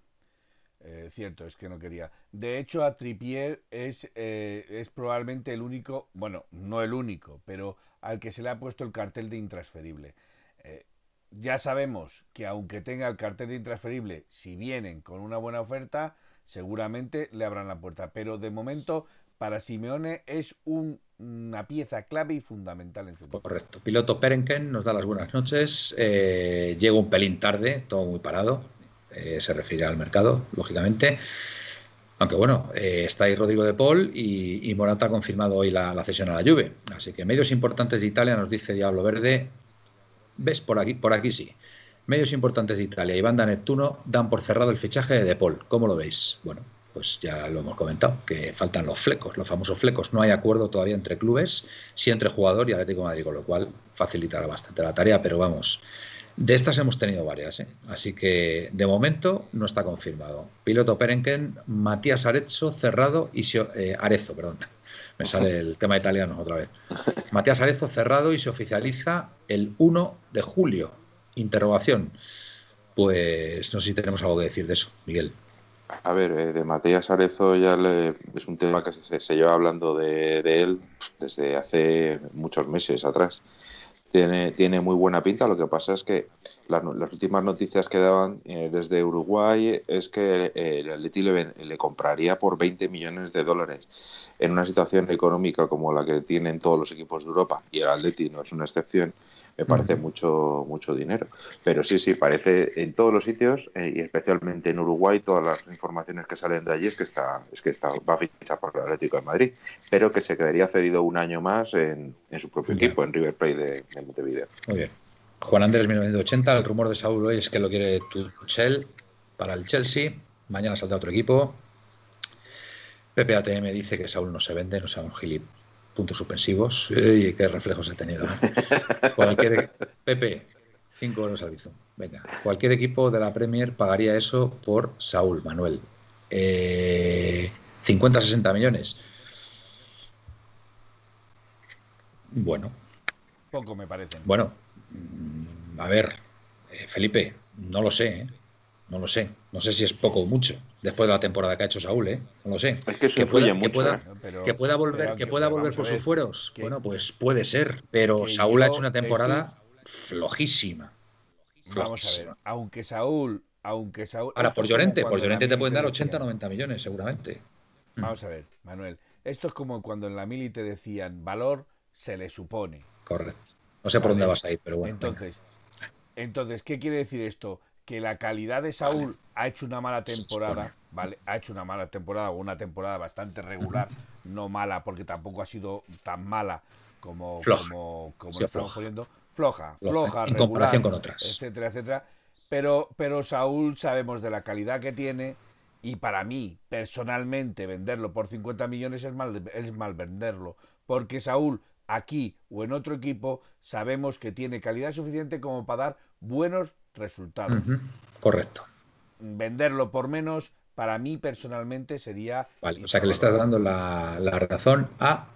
S3: Eh, cierto, es que no quería. De hecho, a Tripier es, eh, es probablemente el único, bueno, no el único, pero al que se le ha puesto el cartel de intransferible ya sabemos que aunque tenga el cartel de intransferible, si vienen con una buena oferta, seguramente le abran la puerta. Pero de momento, para Simeone es una pieza clave y fundamental en su
S1: equipo. Correcto. Piloto Perenken nos da las buenas noches. Eh, llega un pelín tarde, todo muy parado. Eh, se refiere al mercado, lógicamente. Aunque bueno, eh, está ahí Rodrigo de Paul y, Morata ha confirmado hoy la, la, cesión a la Juve. Así que medios importantes de Italia nos dice Diablo Verde, ¿Ves? Por aquí, por aquí sí. Medios importantes de Italia y Banda Neptuno dan por cerrado el fichaje de De Paul. ¿Cómo lo veis? Bueno, pues ya lo hemos comentado, que faltan los flecos, los famosos flecos. No hay acuerdo todavía entre clubes, sí entre jugador y Atlético de Madrid, con lo cual facilitará bastante la tarea, pero vamos, de estas hemos tenido varias, ¿eh? así que de momento no está confirmado. Piloto Perenken, Matías Arezzo, cerrado y eh, Arezo, perdón. Me sale el tema italiano otra vez. Matías Arezo cerrado y se oficializa el 1 de julio. Interrogación. Pues no sé si tenemos algo que decir de eso, Miguel.
S2: A ver, eh, de Matías Arezo ya es un tema que se, lleva hablando de, él desde hace muchos meses atrás. Tiene, tiene muy buena pinta, lo que pasa es que las, últimas noticias que daban eh, desde Uruguay es que eh, el Atleti le, le, compraría por 20 millones de dólares. En una situación económica como la que tienen todos los equipos de Europa, y el Atleti no es una excepción, me parece mucho mucho dinero. Pero sí, sí, parece en todos los sitios, eh, y especialmente en Uruguay, todas las informaciones que salen de allí es que está, es que está, va a fichar por el Atlético de Madrid, pero que se quedaría cedido un año más en, su propio equipo, en River Plate de, Montevideo.
S1: Muy bien. Juan Andrés 1980, el rumor de Saúl hoy es que lo quiere Tuchel para el Chelsea, mañana saldrá otro equipo, PPATM dice que Saúl no se vende, no sea un gilip. Puntos suspensivos. Y qué reflejos he tenido. ¿eh? Cualquier. Pepe, 5 euros al bizum. Venga, cualquier equipo de la Premier pagaría eso por Saúl, Manuel. Eh, 50-60 millones. Bueno.
S3: Poco me parece.
S1: Bueno, mm, a ver, eh, Felipe, no lo sé. ¿eh? No lo sé. No sé si es poco o mucho después de la temporada que ha hecho Saúl, ¿eh? No lo sé.
S2: Es que, eso pueda, mucho,
S1: pueda, ¿eh? que pueda volver, que pueda volver por sus fueros. Bueno, pues puede ser. Pero Saúl ha hecho una temporada flojísima.
S3: Vamos a ver. Aunque Saúl, aunque Saúl.
S1: Ahora por Llorente, por Llorente te pueden dar 80 90 millones, seguramente.
S3: Vamos a ver, Manuel. Esto es como cuando en la mili te decían valor se le supone.
S1: Correcto. No sé por dónde vas a ir, pero bueno.
S3: Entonces, entonces, ¿qué quiere decir esto? Que la calidad de Saúl ha hecho una mala temporada, ¿vale? Ha hecho una mala temporada o una temporada bastante regular, no mala porque tampoco ha sido tan mala como, como, como estamos poniendo. Floja, floja,
S1: en comparación con otras.
S3: Etcétera, etcétera. Pero, pero Saúl sabemos de la calidad que tiene y para mí, personalmente, venderlo por 50 millones es mal, es mal venderlo. Porque Saúl, aquí o en otro equipo, sabemos que tiene calidad suficiente como para dar buenos resultados.
S1: Correcto.
S3: Venderlo por menos, para mí personalmente sería.
S1: Vale, o sea que le estás dando la, razón a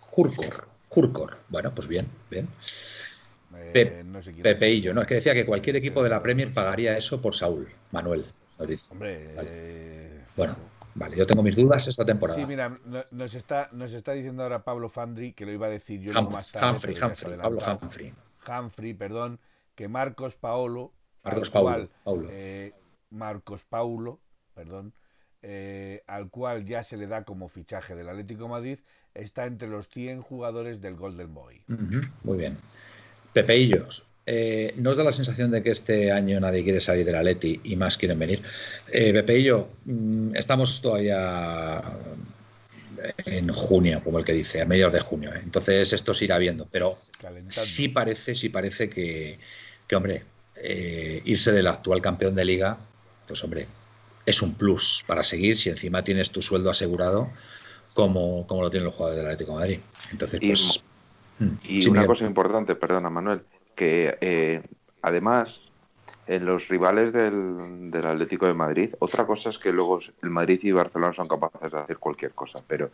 S1: Jurcor. Jurcor. Bueno, pues bien, bien. Eh, no sé Pepe y yo, no, es que decía que cualquier equipo de la Premier pagaría eso por Saúl, Manuel.
S3: Hombre,
S1: eh, bueno, vale, yo tengo mis dudas esta temporada.
S3: Sí, mira, nos está, nos está diciendo ahora Pablo Fandri, que lo iba a decir yo
S1: más tarde. Humphrey, Humphrey, Pablo Humphrey.
S3: Humphrey, perdón, que Marcos Paolo.
S1: Marcos Paulo.
S3: Eh, Marcos Paulo, perdón, eh, al cual ya se le da como fichaje del Atlético Madrid, está entre los 100 jugadores del Golden Boy.
S1: muy bien. Pepeillos, eh, ¿no os da la sensación de que este año nadie quiere salir del Atleti y más quieren venir? Eh, Pepeillo, mm, estamos todavía en junio, como el que dice, a mediados de junio. ¿eh? Entonces esto se irá viendo, pero sí parece, sí parece que, que hombre, eh, irse del actual campeón de liga, pues hombre, es un plus para seguir si encima tienes tu sueldo asegurado como, como lo tienen los jugadores del Atlético de Madrid. Entonces,
S2: y,
S1: pues,
S2: y mm, una cosa importante, perdona Manuel, que eh, además en los rivales del, del, Atlético de Madrid, otra cosa es que luego el Madrid y Barcelona son capaces de hacer cualquier cosa, pero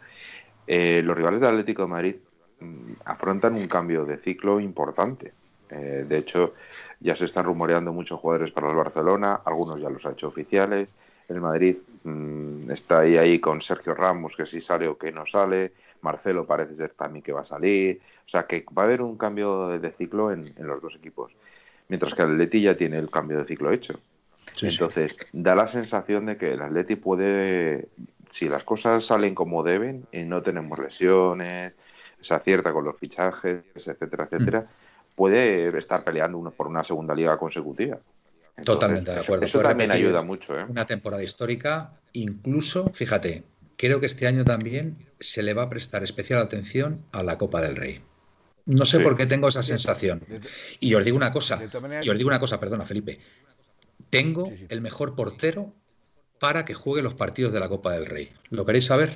S2: eh, los rivales del Atlético de Madrid mm, afrontan un cambio de ciclo importante. Eh, de hecho, ya se están rumoreando muchos jugadores para el Barcelona, algunos ya los ha hecho oficiales. El Madrid mm, está ahí, ahí con Sergio Ramos, que si sale o que no sale. Marcelo parece ser también que va a salir. O sea, que va a haber un cambio de ciclo en, los dos equipos. Mientras que el Atleti ya tiene el cambio de ciclo hecho. Entonces, da la sensación de que el Atleti puede, si las cosas salen como deben y no tenemos lesiones, se acierta con los fichajes, etcétera, etcétera, mm. puede estar peleando uno por una segunda liga consecutiva.
S1: Totalmente de acuerdo.
S2: Eso, también ayuda mucho. ¿eh?
S1: Una temporada histórica, incluso, fíjate, creo que este año también se le va a prestar especial atención a la Copa del Rey. No sé por qué tengo esa sensación. Y os digo una cosa, y os digo una cosa, perdona, Felipe. Tengo el mejor portero para que juegue los partidos de la Copa del Rey. ¿Lo queréis saber?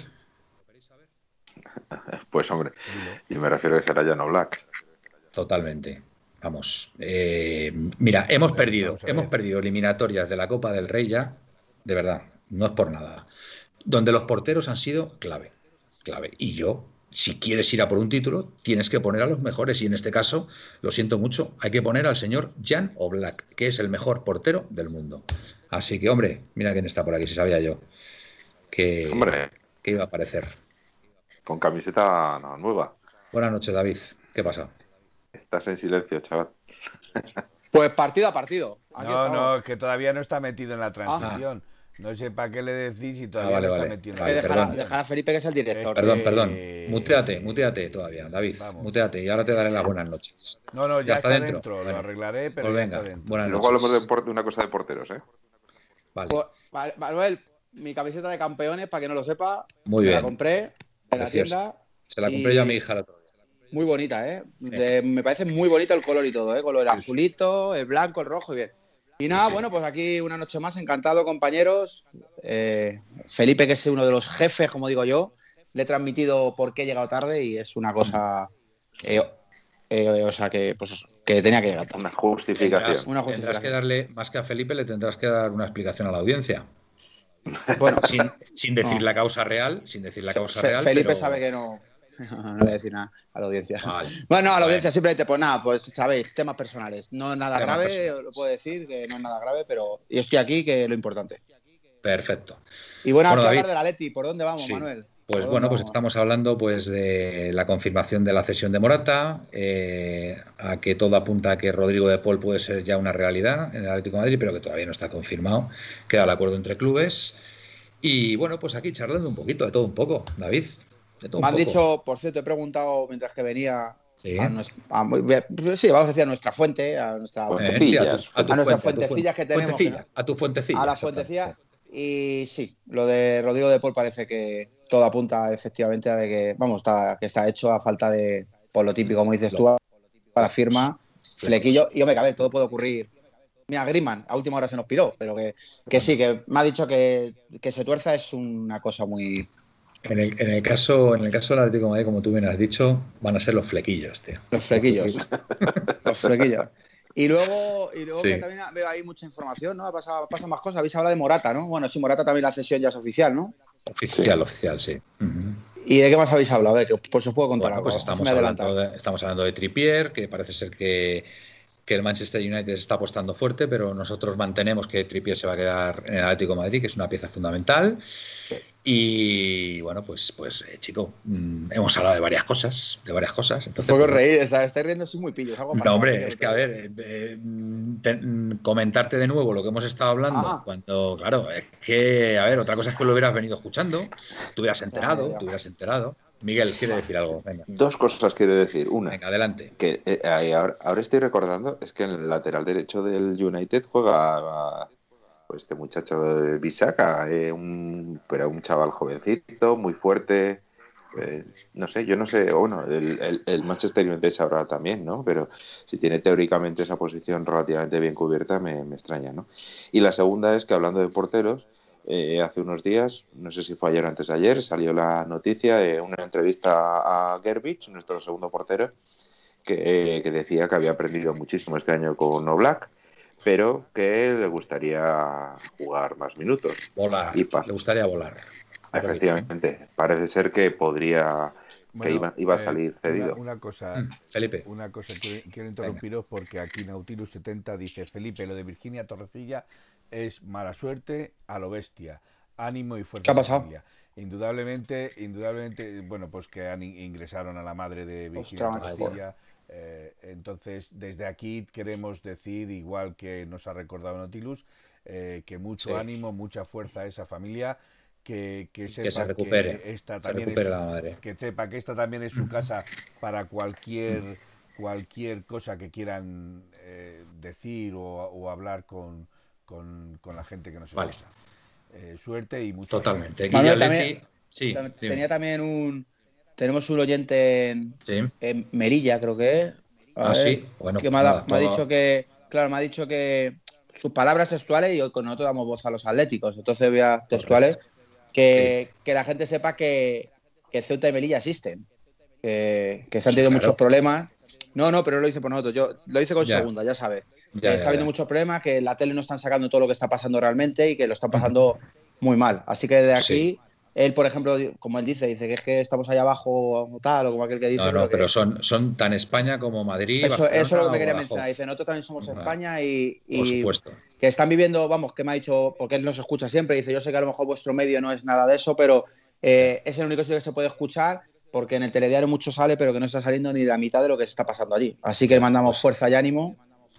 S2: Pues hombre, y me refiero a que será Llano Black.
S1: Totalmente. Vamos, eh, mira, hemos perdido, hemos perdido eliminatorias de la Copa del Rey ya, de verdad, no es por nada, donde los porteros han sido clave, clave. Y yo, si quieres ir a por un título, tienes que poner a los mejores. Y en este caso, lo siento mucho, hay que poner al señor Jan Oblak, que es el mejor portero del mundo. Así que, hombre, mira quién está por aquí, si sabía yo que, que iba a aparecer.
S2: Con camiseta nueva.
S1: Buenas noches, David. ¿Qué pasa?
S2: Estás en silencio, chaval.
S4: Pues partido a partido.
S3: no, no, que todavía no está metido en la transición. No sé para qué le decís y todavía ah, no está metido en
S4: la dejar, a Felipe, que es el director.
S1: perdón, perdón. Muteate, muteate todavía, David. Muteate y ahora te daré las buenas noches.
S3: No, no, ya, está, dentro. Lo arreglaré, pero pues venga,
S2: dentro. Buenas Luego hablamos de, una cosa de porteros, ¿eh?
S4: Vale. Pues, Manuel, mi camiseta de campeones, para que no lo sepa,
S1: Muy bien.
S4: la compré en la tienda.
S1: Se la compré yo a mi hija la otra
S4: muy bonita, ¿eh? me parece muy bonito el color y todo, ¿eh? Color azulito, el blanco, el rojo y bien. Y nada, bueno, pues aquí una noche más, encantado, compañeros. Eh, Felipe, que es uno de los jefes, como digo yo, le he transmitido por qué he llegado tarde y es una cosa. Eh, eh, o sea, que, pues, que tenía que llegar
S2: Una justificación.
S1: una justificación. Tendrás que darle, más que a Felipe, le tendrás que dar una explicación a la audiencia. Bueno, sin, decir la causa real, sin decir la causa real.
S4: Felipe sabe que no no, le voy a decir nada a la audiencia. Bueno, a la audiencia simplemente, pues nada, pues sabéis, temas personales. No es nada grave, lo puedo decir que no es nada grave, pero yo estoy aquí, que es lo importante.
S1: Perfecto.
S4: Y bueno, bueno hablar de la Leti, ¿por dónde vamos, Manuel?
S1: Pues bueno, pues estamos hablando pues de la confirmación de la cesión de Morata, eh, a que todo apunta a que Rodrigo de Paul puede ser ya una realidad en el Atlético de Madrid, pero que todavía no está confirmado. Queda el acuerdo entre clubes. Y bueno, pues aquí charlando un poquito de todo un poco, David.
S4: Me han dicho, por cierto, he preguntado mientras que venía Sí. A sí, vamos a decir a nuestra fuente, a nuestra
S1: fuentecillas,
S4: a, nuestras fuentecillas que tenemos.
S1: a tu fuentecilla.
S4: A la fuentecilla. Y sí, lo de Rodrigo de Paul parece que todo apunta efectivamente a de que, vamos, está, que está hecho a falta de, por lo típico, como dices tú, a la firma, flequillo. Y hombre, cabe, todo puede ocurrir. Mira, Griman, a última hora se nos piró, pero que, que sí, que me ha dicho que, que se tuerza es una cosa muy,
S1: en el, en el, caso, en el caso del Atlético de Madrid, como tú bien has dicho, van a ser los flequillos, tío.
S4: Los flequillos. los flequillos. Y luego, y luego que también veo ahí mucha información, ¿no? Pasa, pasa más cosas. Habéis hablado de Morata, ¿no? Bueno, sí, Morata también la cesión ya es oficial, ¿no?
S1: Oficial, oficial, sí.
S4: ¿Y de qué más habéis hablado? A ver, por eso puedo contar
S1: Pues estamos, hablando de, estamos hablando de Tripier, que parece ser que que el Manchester United está apostando fuerte, pero nosotros mantenemos que Trippier se va a quedar en el Atlético de Madrid, que es una pieza fundamental. Y bueno, pues, pues eh, chico, mm, hemos hablado de varias cosas, de varias cosas. Entonces,
S4: Un poco
S1: pues,
S4: reír, estáis riendo así muy pillos. Algo
S1: no, hombre, es que a ver, eh, eh, te- mm, comentarte de nuevo lo que hemos estado hablando,
S4: Ah.
S1: cuando, claro, es que, a ver, otra cosa es que lo hubieras venido escuchando, te hubieras enterado, te hubieras enterado. Miguel, quiere decir algo, venga,
S2: Dos cosas quiero decir. Una,
S1: venga, adelante.
S2: que eh, ahora, ahora estoy recordando, es que en el lateral derecho del United juega pues, este muchacho Bisaca, eh, un, pero un chaval jovencito, muy fuerte. eh, no sé, yo no sé, bueno, el, el- el Manchester United sabrá también, ¿no? Pero si tiene teóricamente esa posición relativamente bien cubierta, me, me extraña, ¿no? Y la segunda es que hablando de porteros, eh, hace unos días, no sé si fue ayer o antes de ayer, salió la noticia de una entrevista a Gerbich, nuestro segundo portero, que, que decía que había aprendido muchísimo este año con Oblak, pero que le gustaría jugar más minutos.
S1: Volar,
S2: Y
S1: le gustaría volar.
S2: Efectivamente, parece ser que podría, que
S3: Bueno,
S2: iba, iba a
S3: eh,
S2: salir cedido.
S3: Una, cosa,
S1: Mm, Felipe,
S3: una cosa, quiero, quiero interrumpiros porque aquí Nautilus 70 dice, Felipe, lo de Virginia Torrecilla es mala suerte a lo bestia, ánimo y fuerza.
S4: ¿Qué ha pasado?
S3: familia". Indudablemente, indudablemente, bueno, pues que han ingresaron a la madre de Virginia. Torrecilla. Eh, entonces, desde aquí queremos decir, igual que nos ha recordado Nautilus, eh, que mucho
S1: Sí.
S3: ánimo, mucha fuerza a esa familia, que, que sepa
S1: que se recupere,
S3: esta
S1: se
S3: también
S1: recupere
S3: es-
S1: la madre.
S3: que sepa que esta también es su casa para cualquier cualquier cosa que quieran eh, decir o, o hablar con, con, con la gente que nos
S1: Vale.
S3: escucha. Eh, suerte y mucha
S1: Totalmente.
S4: Manuel,
S1: Guillaletti, sí.
S4: Tenía también un. Tenemos un oyente en,
S1: sí.
S4: en Merilla, creo que es. A
S1: Ah,
S4: ver,
S1: sí, bueno,
S4: que me, ha, da-
S1: nada,
S4: me ha
S1: todo-
S4: dicho que. Claro, me ha dicho que sus palabras textuales y hoy con nosotros damos voz a los atléticos. Entonces voy a textuales. Que, que la gente sepa que, que Ceuta y Melilla existen. Que, que se han tenido
S1: claro.
S4: muchos problemas. No, no, pero lo hice por nosotros. Yo lo hice con
S1: Ya.
S4: segunda, ya sabes.
S1: Ya,
S4: que
S1: ya,
S4: está habiendo muchos problemas, que la tele no están sacando todo lo que está pasando realmente y que lo están pasando muy mal. Así que de aquí,
S1: Sí.
S4: Él, por ejemplo, como él dice, dice que es que estamos allá abajo o tal, o como aquel que dice.
S1: No, no,
S4: que-
S1: pero son, son tan España como Madrid.
S4: eso, eso es lo que me quería mencionar. Dice, nosotros también somos. España y, y
S1: Por supuesto.
S4: que están viviendo, vamos, que me ha dicho, porque él nos escucha siempre, dice, yo sé que a lo mejor vuestro medio no es nada de eso, pero eh, es el único sitio que se puede escuchar, porque en el telediario mucho sale, pero que no está saliendo ni la mitad de lo que se está pasando allí. Así que mandamos fuerza y ánimo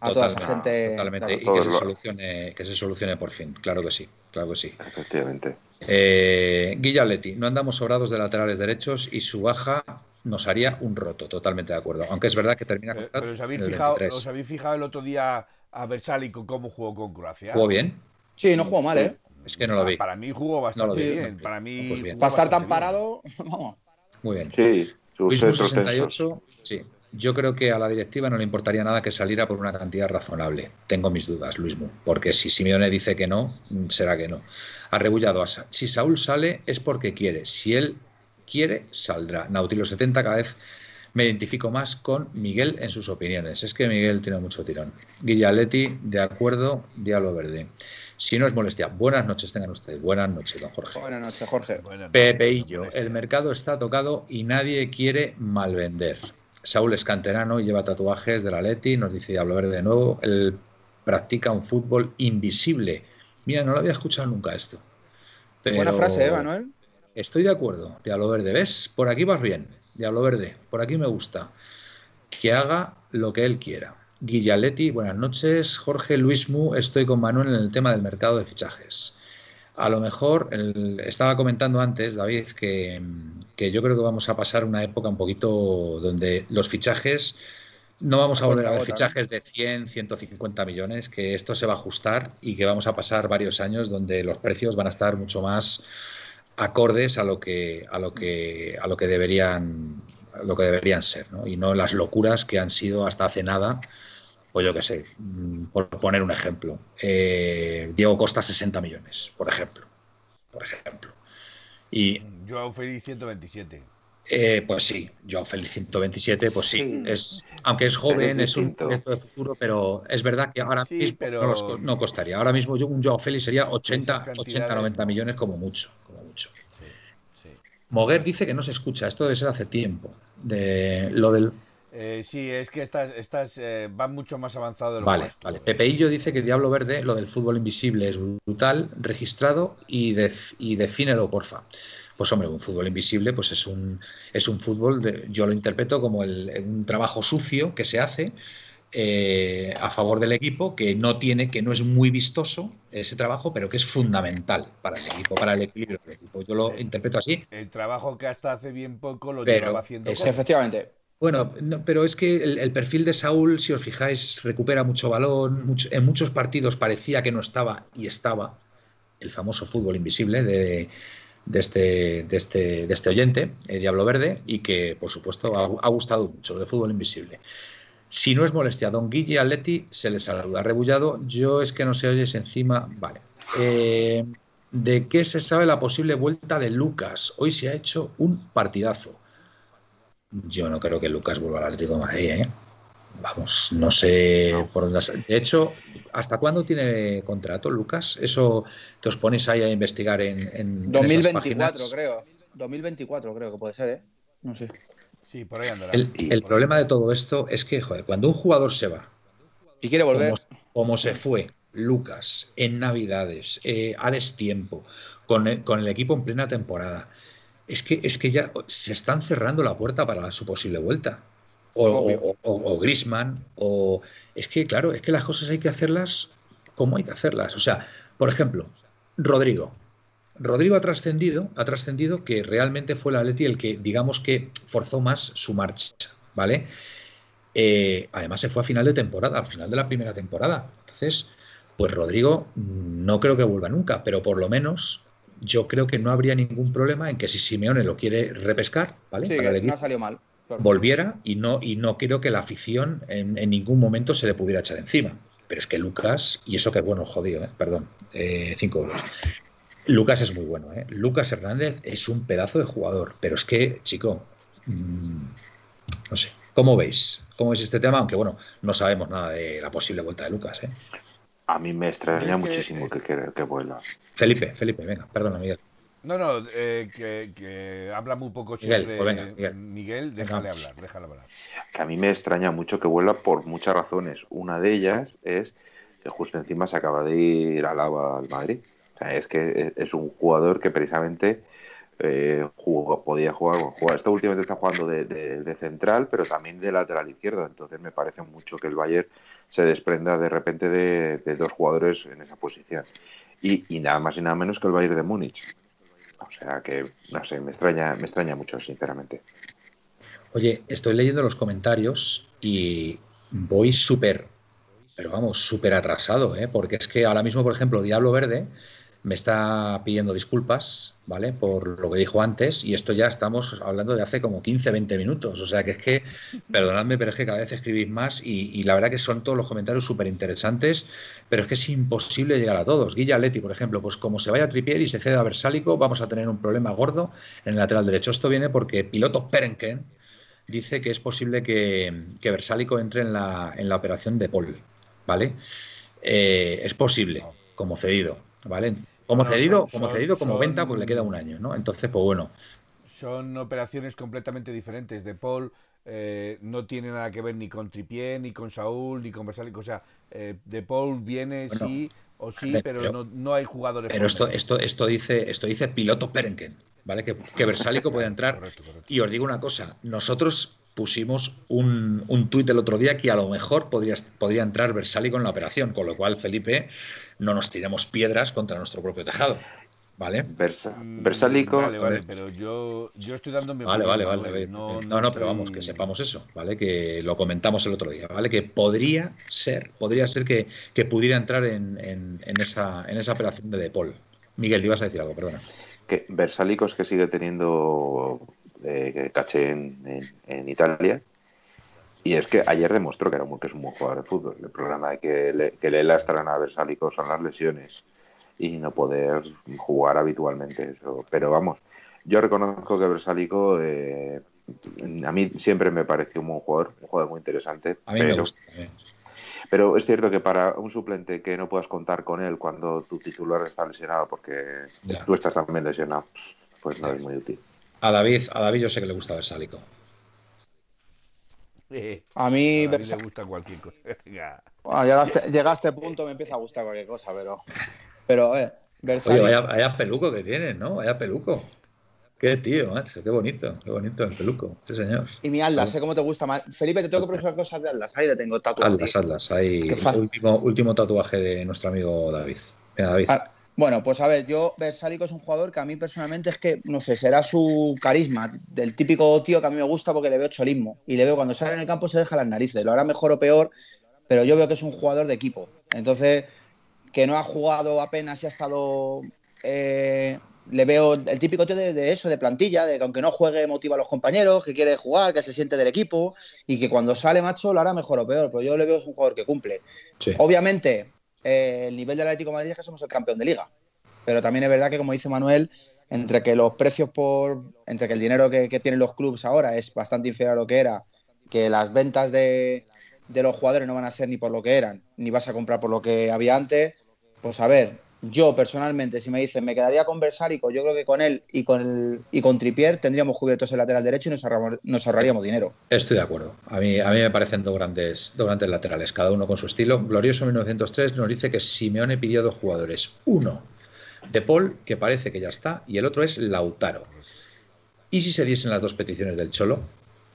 S4: a toda esa
S1: Totalmente,
S4: gente.
S1: totalmente.
S4: Claro.
S1: Y que se, solucione, que se solucione por fin. Claro que sí, claro que sí.
S2: Efectivamente.
S1: Eh, Guillaletti, no andamos sobrados de laterales derechos y su baja nos haría un roto, totalmente de acuerdo. Aunque es verdad que termina
S3: Pero,
S1: contrato
S3: pero os, habéis fijado,
S1: 23.
S3: ¿os habéis fijado el otro día a Versali con cómo jugó con Croacia?
S1: ¿Jugó bien?
S4: Sí, no jugó mal, ¿eh?
S1: Es que no lo vi.
S3: Para mí jugó bastante
S1: vi,
S3: bien.
S1: no,
S3: Para mí
S1: pues bien.
S3: jugó
S4: Para estar tan parado, vamos.
S1: Muy bien.
S2: Sí,
S1: Luis
S2: centros tensos.
S1: 68, sí. Yo creo que a la directiva no le importaría nada que saliera por una cantidad razonable. Tengo mis dudas, Luismu, porque si Simeone dice que no, será que no. Arrebullado Asa. Si Saúl sale es porque quiere. Si él quiere, saldrá. Nautilo 70 cada vez me identifico más con Miguel en sus opiniones. Es que Miguel tiene mucho tirón. Guillaletti, de acuerdo, Diablo Verde. Si no es molestia, buenas noches tengan ustedes. Buenas noches, don Jorge.
S4: Buenas noches, Jorge.
S1: Pepeillo, el mercado está tocado y nadie quiere malvender. Saúl es canterano y lleva tatuajes de la Leti, nos dice Diablo Verde de nuevo. Él practica un fútbol invisible. Mira, no lo había escuchado nunca esto. Pero
S4: Buena frase, ¿eh, Manuel?
S1: Estoy de acuerdo, Diablo Verde. ¿Ves? Por aquí vas bien, Diablo Verde. Por aquí me gusta. Que haga lo que él quiera. Guillaletti, buenas noches. Jorge Luismu, estoy con Manuel en el tema del mercado de fichajes. A lo mejor, el- estaba comentando antes, David, que, que yo creo que vamos a pasar una época un poquito donde los fichajes, no vamos a volver a ver fichajes de 100, 150 millones, que esto se va a ajustar y que vamos a pasar varios años donde los precios van a estar mucho más acordes a lo que, a lo que, a lo que deberían a lo que deberían ser, ¿no? Y no las locuras que han sido hasta hace nada, pues yo qué sé, mm, por poner un ejemplo. Eh, Diego Costa 60 millones, por ejemplo. Por ejemplo. Y
S3: Joao Félix 127.
S1: eh, pues sí, Joao Félix 127, pues sí,
S2: Sí.
S1: es, aunque es joven, es
S2: es
S1: un proyecto de futuro, pero es verdad que ahora
S3: Sí,
S1: mismo
S3: pero-
S1: no, los co- no costaría. Ahora mismo yo- un Joao Félix sería 80,
S3: Esas
S1: 80
S3: cantidades
S1: 90
S3: no.
S1: millones como mucho, como mucho.
S3: Sí, sí.
S1: Moguer dice que no se escucha, esto debe ser hace tiempo. De lo del
S3: Eh, sí, es que estas, estas eh, van mucho más avanzado de lo
S1: Vale, vale. Pepeillo dice que Diablo Verde, lo del fútbol invisible es brutal, registrado y, y defínelo, porfa. Pues hombre, un fútbol invisible pues es un, es un fútbol, de, yo lo interpreto como un trabajo sucio que se hace eh, a favor del equipo, que no tiene, que no es muy vistoso ese trabajo, pero que es fundamental para el equipo, para el equilibrio del equipo. Yo lo interpreto así.
S3: El trabajo que hasta hace bien poco lo llevaba haciendo.
S4: efectivamente.
S1: Bueno, pero es que el, perfil de Saúl, si os fijáis, recupera mucho balón. en muchos partidos parecía que no estaba y estaba el famoso fútbol invisible de, de este, de este, de este oyente, eh, Diablo Verde, y que, por supuesto, ha, gustado mucho de fútbol invisible. Si no es molestia, don Guille Atleti se le saluda. Rebullado, yo es que no se oyes encima. Vale. Eh, ¿De qué se sabe la posible vuelta de Lucas? Hoy se ha hecho un partidazo. Yo no creo que Lucas vuelva al Atlético de Madrid, ¿eh? Vamos, no sé por dónde. De hecho, ¿hasta cuándo tiene contrato Lucas? Eso te os ponéis ahí a investigar en.
S4: 2024, creo. 2024, creo que puede ser, ¿eh? No sé.
S3: Sí, por ahí andará.
S1: El, problema de todo esto es que, joder, cuando un jugador se va.
S4: Y quiere volver.
S1: Como, se fue Lucas en Navidades, eh, a destiempo, con el, con el equipo en plena temporada. Es que, es que ya se están cerrando la puerta para su posible vuelta o, o, Grisman, o es que, claro, es que las cosas hay que hacerlas como hay que hacerlas. O sea, por ejemplo, Rodrigo. Rodrigo ha trascendido, ha trascendido que realmente fue el Atleti el que, digamos que, forzó más su marcha, ¿vale? Eh, además se fue a final de temporada, al final de la primera temporada. Entonces, pues Rodrigo no creo que vuelva nunca, pero por lo menos yo creo que no habría ningún problema en que si Simeone lo quiere repescar, ¿vale?
S4: Sí, que no salió mal
S1: volviera y no, y no creo que la afición en, ningún momento se le pudiera echar encima. Pero es que Lucas, y eso que bueno, jodido, ¿eh? perdón, eh, cinco euros. Lucas es muy bueno, ¿eh? Lucas Hernández es un pedazo de jugador, pero es que, chico, mm, no sé, ¿cómo veis? ¿Cómo veis este tema? Aunque bueno, no sabemos nada de la posible vuelta de Lucas, ¿eh?
S2: A mí me extraña muchísimo que, que, que, vuelva.
S1: Felipe, Felipe, venga, perdona, Miguel.
S3: No, no, eh, que, habla muy poco siempre. Pues Miguel, déjale hablar, déjale hablar.
S2: Que a mí me extraña mucho que vuelva por muchas razones. Una de ellas es que justo encima se acaba de ir al al Madrid. O sea, es que es un jugador que precisamente eh, podía jugar, jugar, Este últimamente está jugando de, central, pero también de lateral izquierdo. Entonces me parece mucho que el Bayern se desprenda de repente de, dos jugadores en esa posición. Y, y, nada más y nada menos que el Bayern de Múnich. O sea que, no sé, me extraña, me extraña mucho, sinceramente.
S1: Oye, estoy leyendo los comentarios y voy súper, pero vamos, súper atrasado, ¿eh? porque es que ahora mismo, por ejemplo, Diablo Verde me está pidiendo disculpas, ¿vale? Por lo que dijo antes, y esto ya estamos hablando de hace como 15, 20 minutos. O sea que es que, perdonadme, pero es que cada vez escribís más y, la verdad que son todos los comentarios súper interesantes, pero es que es imposible llegar a todos. Guilla Leti, por ejemplo, pues como se vaya a Tripier y se ceda a Versálico, vamos a tener un problema gordo en el lateral derecho. Esto viene porque piloto Perenken dice que es posible que, que Versálico entre en la, en la operación de Paul, ¿vale? Eh, es posible, como cedido, ¿vale? Como cedido, como cedido, como venta, pues le queda un año, ¿no? Entonces, pues bueno.
S3: Son operaciones completamente diferentes. De Paul eh, no tiene nada que ver ni con Tripié, ni con Saúl, ni con Versalico. O sea, eh, De Paul viene sí o sí, pero, no, hay jugadores.
S1: Pero esto, esto, esto dice, esto dice piloto Perenken, ¿vale? Que, que Versálico puede entrar. Y os digo una cosa, nosotros pusimos un, un tuit el otro día que a lo mejor podría, podría entrar Versálico en la operación, con lo cual, Felipe, no nos tiremos piedras contra nuestro propio tejado. ¿Vale?
S2: Mm, Versálico.
S3: Vale, vale, pero yo, yo estoy dando mi
S1: Vale, vale, vale. No, no, pero vamos, que sepamos eso, ¿vale? Que lo comentamos el otro día, ¿vale? Que podría ser, podría ser que, que pudiera entrar en, en, esa, en esa operación de Depol. Miguel, ibas a decir algo, perdona.
S2: Que Versálico es que sigue teniendo eh, caché en, en, Italia. Y es que ayer demostró que, era que es un buen jugador de fútbol. El problema de que le, que le lastran a Versálico son las lesiones y no poder jugar habitualmente. Eso. Pero vamos, yo reconozco que Versálico eh, a mí siempre me pareció un buen jugador, un jugador muy interesante.
S1: A mí pero, me gusta.
S2: Pero es cierto que para un suplente que no puedas contar con él cuando tu titular está lesionado, porque tú estás también lesionado, pues no es muy útil.
S1: A David, a David yo sé que le gusta Versálico.
S4: a mí,
S3: me gusta cualquier cosa.
S4: llega, a este punto me empieza a gustar cualquier cosa, pero, pero a ver.
S1: Oye, vaya, peluco que tienes, ¿no? Vaya peluco. Qué tío, macho, qué bonito, qué bonito el peluco, sí señor.
S4: Y mi Atlas, sé cómo te gusta más. Felipe, te tengo que preguntar cosas de Atlas, ahí le tengo tatuado.
S1: Atlas, Atlas, ahí último, último tatuaje de nuestro amigo David. Mira, David. Ah,
S4: bueno, pues a ver, yo, Versálico es un jugador que a mí personalmente es que, no sé, será su carisma, del típico tío que a mí me gusta porque le veo cholismo. Y le veo cuando sale en el campo se deja las narices, lo hará mejor o peor, pero yo veo que es un jugador de equipo. Entonces, que no ha jugado apenas y ha estado. Eh, le veo el típico tío de, eso, de plantilla, de que aunque no juegue motiva a los compañeros, que quiere jugar, que se siente del equipo y que cuando sale macho lo hará mejor o peor, pero yo le veo que es un jugador que cumple. Obviamente, eh, el nivel del Atlético de Madrid es que somos el campeón de liga. Pero también es verdad que, como dice Manuel, entre que los precios por. entre que el dinero que, tienen los clubes ahora es bastante inferior a lo que era, que las ventas de, los jugadores no van a ser ni por lo que eran, ni vas a comprar por lo que había antes, pues a ver, yo personalmente, si me dicen me quedaría con Versálico, yo creo que con él y con, el, y con Tripier tendríamos cubiertos el lateral derecho y nos, nos, ahorraríamos dinero.
S1: Estoy de acuerdo. A mí, a mí me parecen dos grandes, dos grandes laterales, cada uno con su estilo. Glorioso 1903 nos dice que Simeone pidió dos jugadores. Uno, De Paul, que parece que ya está, y el otro es Lautaro. ¿Y si se diesen las dos peticiones del Cholo?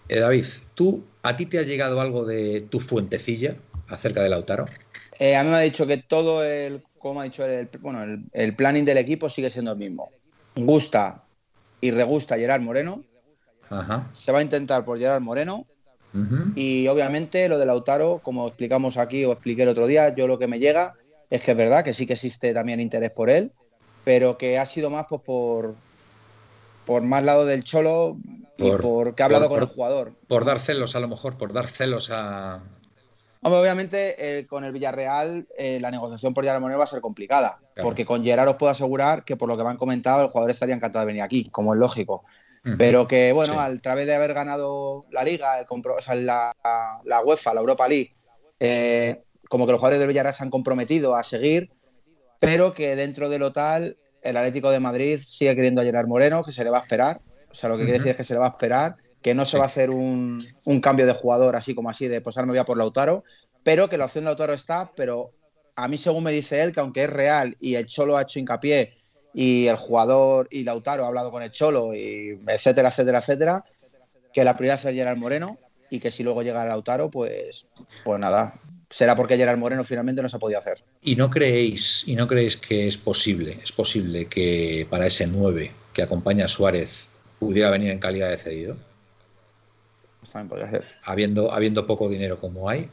S1: Eh, David, ¿tú, ¿a ti te ha llegado algo de tu fuentecilla acerca de Lautaro?
S4: Eh, a mí me ha dicho que todo el como ha dicho el, bueno, el, planning del equipo sigue siendo el mismo. Gusta y regusta Gerard Moreno. Se va a intentar por Gerard Moreno. Y obviamente lo de Lautaro, como explicamos aquí o expliqué el otro día, yo lo que me llega es que es verdad que sí que existe también interés por él, pero que ha sido más pues, por, por más lado del Cholo y por, que ha hablado con el jugador.
S1: Por dar celos, a lo mejor, por dar celos a,
S4: obviamente eh, con el Villarreal eh, la negociación por Gerard Moreno va a ser complicada, porque con Gerard os puedo asegurar que por lo que me han comentado el jugador estaría encantado de venir aquí, como es lógico. Pero que bueno, a través de haber ganado la Liga, el o sea, la, la, UEFA, la Europa League, eh, como que los jugadores del Villarreal se han comprometido a seguir, pero que dentro de lo tal, el Atlético de Madrid sigue queriendo a Gerard Moreno, que se le va a esperar. O sea, lo que quiere decir es que se le va a esperar que no se va a hacer un, cambio de jugador así como así, de posarme pues voy a por Lautaro, pero que la opción de Lautaro está, pero a mí según me dice él, que aunque es real y el Cholo ha hecho hincapié y el jugador y Lautaro ha hablado con el Cholo y etcétera, etcétera, etcétera, que la prioridad es Gerard Moreno y que si luego llega Lautaro, pues, pues nada, será porque Gerard Moreno finalmente no se ha podido hacer.
S1: ¿Y no creéis, y no creéis que es posible, es posible que para ese 9 que acompaña a Suárez pudiera venir en calidad de cedido? Habiendo, habiendo poco dinero como hay.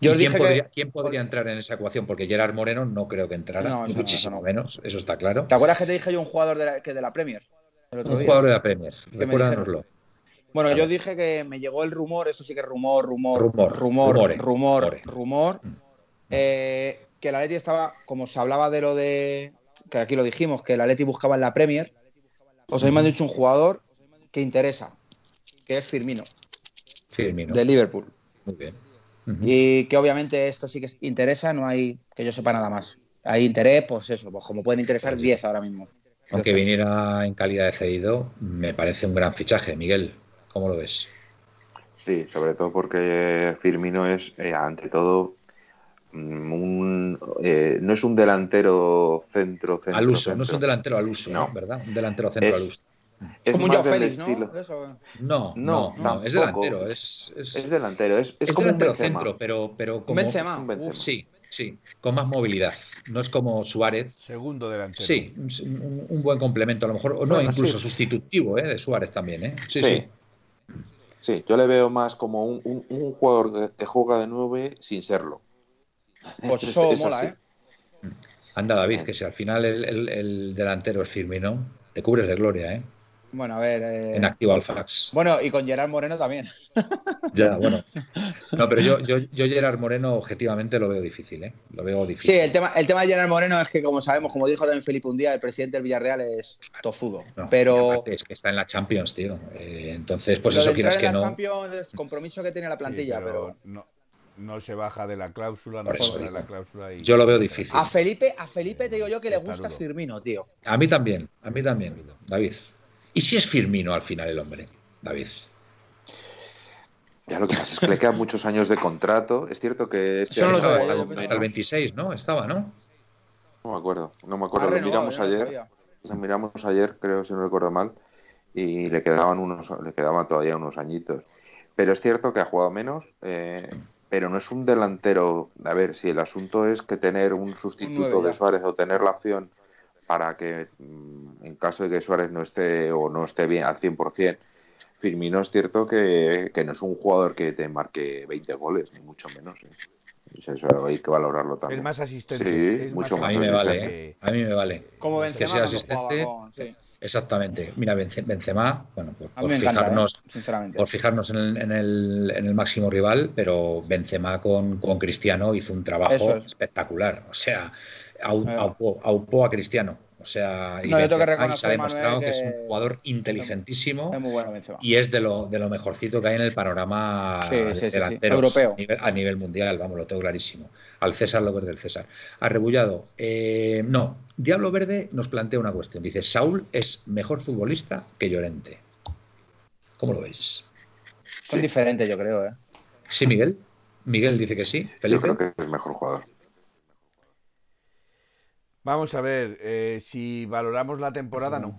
S1: quién, podría, entrar en esa ecuación? Porque Gerard Moreno no creo que entrara, muchísimo menos, eso está claro.
S4: ¿Te acuerdas que te dije yo un jugador de la, que de la Premier?
S1: un jugador de la Premier, recuérdanoslo.
S4: Bueno, yo dije que me llegó el rumor, eso sí que es rumor, rumor, rumor, rumor, rumor, rumor, mm. eh, que la Leti estaba, como se hablaba de lo de, que aquí lo dijimos, que la Leti buscaba en la Premier, pues a mí me han dicho un jugador que interesa, que es Firmino. De Liverpool.
S1: Muy bien.
S4: Y que obviamente esto sí que interesa, no hay que yo sepa nada más. Hay interés, pues eso, pues como pueden interesar 10 ahora mismo.
S1: Aunque viniera en calidad de cedido, me parece un gran fichaje. Miguel, ¿cómo lo ves?
S2: Sí, sobre todo porque Firmino es, eh, ante todo, mm, un, eh, no es un delantero centro, centro
S1: al uso, no es un delantero al uso, no. ¿verdad? Un delantero centro al uso.
S4: Es como un Joao Félix, ¿no?
S1: ¿no? No, no, es delantero. Es,
S2: es, delantero, es,
S1: es, delantero centro, pero, pero como.
S4: Benzema.
S1: sí, sí, con más movilidad. No es como Suárez.
S3: Segundo delantero.
S1: Sí, un, buen complemento, a lo mejor, o no, incluso sustitutivo ¿eh? de Suárez también. ¿eh? Sí, sí,
S2: sí, yo le veo más como un, un, jugador que juega de nueve sin serlo.
S4: Pues eso mola, ¿eh?
S1: Anda, David, que si al final el, el, el delantero es Firmino, te cubres de gloria, ¿eh?
S4: Bueno, a ver. Eh,
S1: en activo al fax.
S4: Bueno, y con Gerard Moreno también.
S1: ya, bueno. No, pero yo, yo, yo, Gerard Moreno objetivamente lo veo difícil, ¿eh? Lo veo difícil.
S4: Sí, el tema, el tema de Gerard Moreno es que, como sabemos, como dijo también Felipe un día, el presidente del Villarreal es tozudo. pero.
S1: Es que está en la Champions, tío. Eh, entonces, pues eso quieras que
S4: en
S1: la
S4: no. Champions es compromiso que tiene la plantilla, pero,
S3: No no se baja de la cláusula, no se de la cláusula.
S1: Yo lo veo difícil.
S4: A Felipe, a Felipe te digo yo que le gusta Firmino, tío.
S1: A mí también, a mí también, David. ¿Y si es Firmino al final el hombre, David?
S2: Ya lo que pasa es que le quedan muchos años de contrato. Es cierto que
S1: este Son hasta, el 26, ¿no? Estaba, ¿no?
S2: No me acuerdo, no me acuerdo. Lo miramos ayer. Lo miramos ayer, creo, si no recuerdo mal. Y le quedaban unos, le quedaban todavía unos añitos. Pero es cierto que ha jugado menos, eh, pero no es un delantero. A ver, si el asunto es que tener un sustituto de Suárez o tener la opción para que, mm, en caso de que Suárez no esté o no esté bien al 100%, Firmino es cierto que, no es un jugador que te marque 20 goles, ni mucho menos. ¿eh? Eso hay que valorarlo también.
S3: Es más asistente.
S1: Sí, mucho más. A mí me vale. ¿eh? A mí me vale.
S4: Como Benzema, que
S1: asistente. Exactamente. Mira, Benzema, bueno, por, fijarnos, ¿eh? por fijarnos en el, en, el, en el, máximo rival, pero Benzema con, con Cristiano hizo un trabajo espectacular. O sea, aupó a Cristiano. O sea, y, se ha demostrado que... es un jugador inteligentísimo y es de lo, de lo mejorcito que hay en el panorama
S4: europeo
S1: a nivel, mundial, vamos, lo tengo clarísimo. Al César lo que es del César. Arrebullado, eh, no, Diablo Verde nos plantea una cuestión. Dice, Saúl es mejor futbolista que Llorente. ¿Cómo lo veis?
S4: Son diferentes, yo creo. ¿eh?
S1: Sí, Miguel. Miguel dice que sí. Felipe.
S2: Yo creo que es mejor jugador.
S3: Vamos a ver, eh, si valoramos la temporada, no.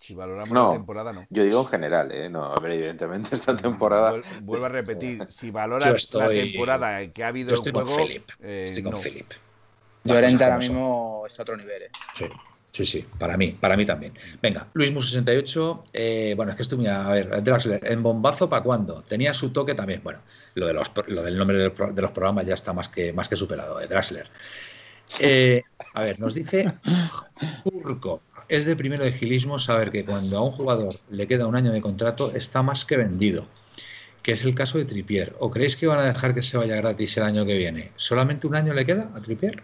S3: Si valoramos la temporada, no.
S2: Yo digo en general, ¿eh? No, evidentemente esta temporada.
S3: Vuelvo a repetir, si valoras la temporada que ha habido
S1: yo estoy
S3: juego,
S1: con Philip. Eh, estoy con Philip.
S4: Llorente ahora mismo está a otro nivel, ¿eh?
S1: Sí. Sí, sí, para mí, para mí también. Venga, Luis Mus 68, eh, bueno, es que estoy muy a ver, Draxler, ¿en bombazo para cuándo? Tenía su toque también, bueno, lo, de los, lo del nombre de los, programas ya está más que, más que superado, eh, Draxler. Eh, a ver, nos dice Urco. Es de primero de gilismo saber que cuando a un jugador le queda un año de contrato está más que vendido, que es el caso de Tripier. ¿O creéis que van a dejar que se vaya gratis el año que viene? ¿Solamente un año le queda a Tripier?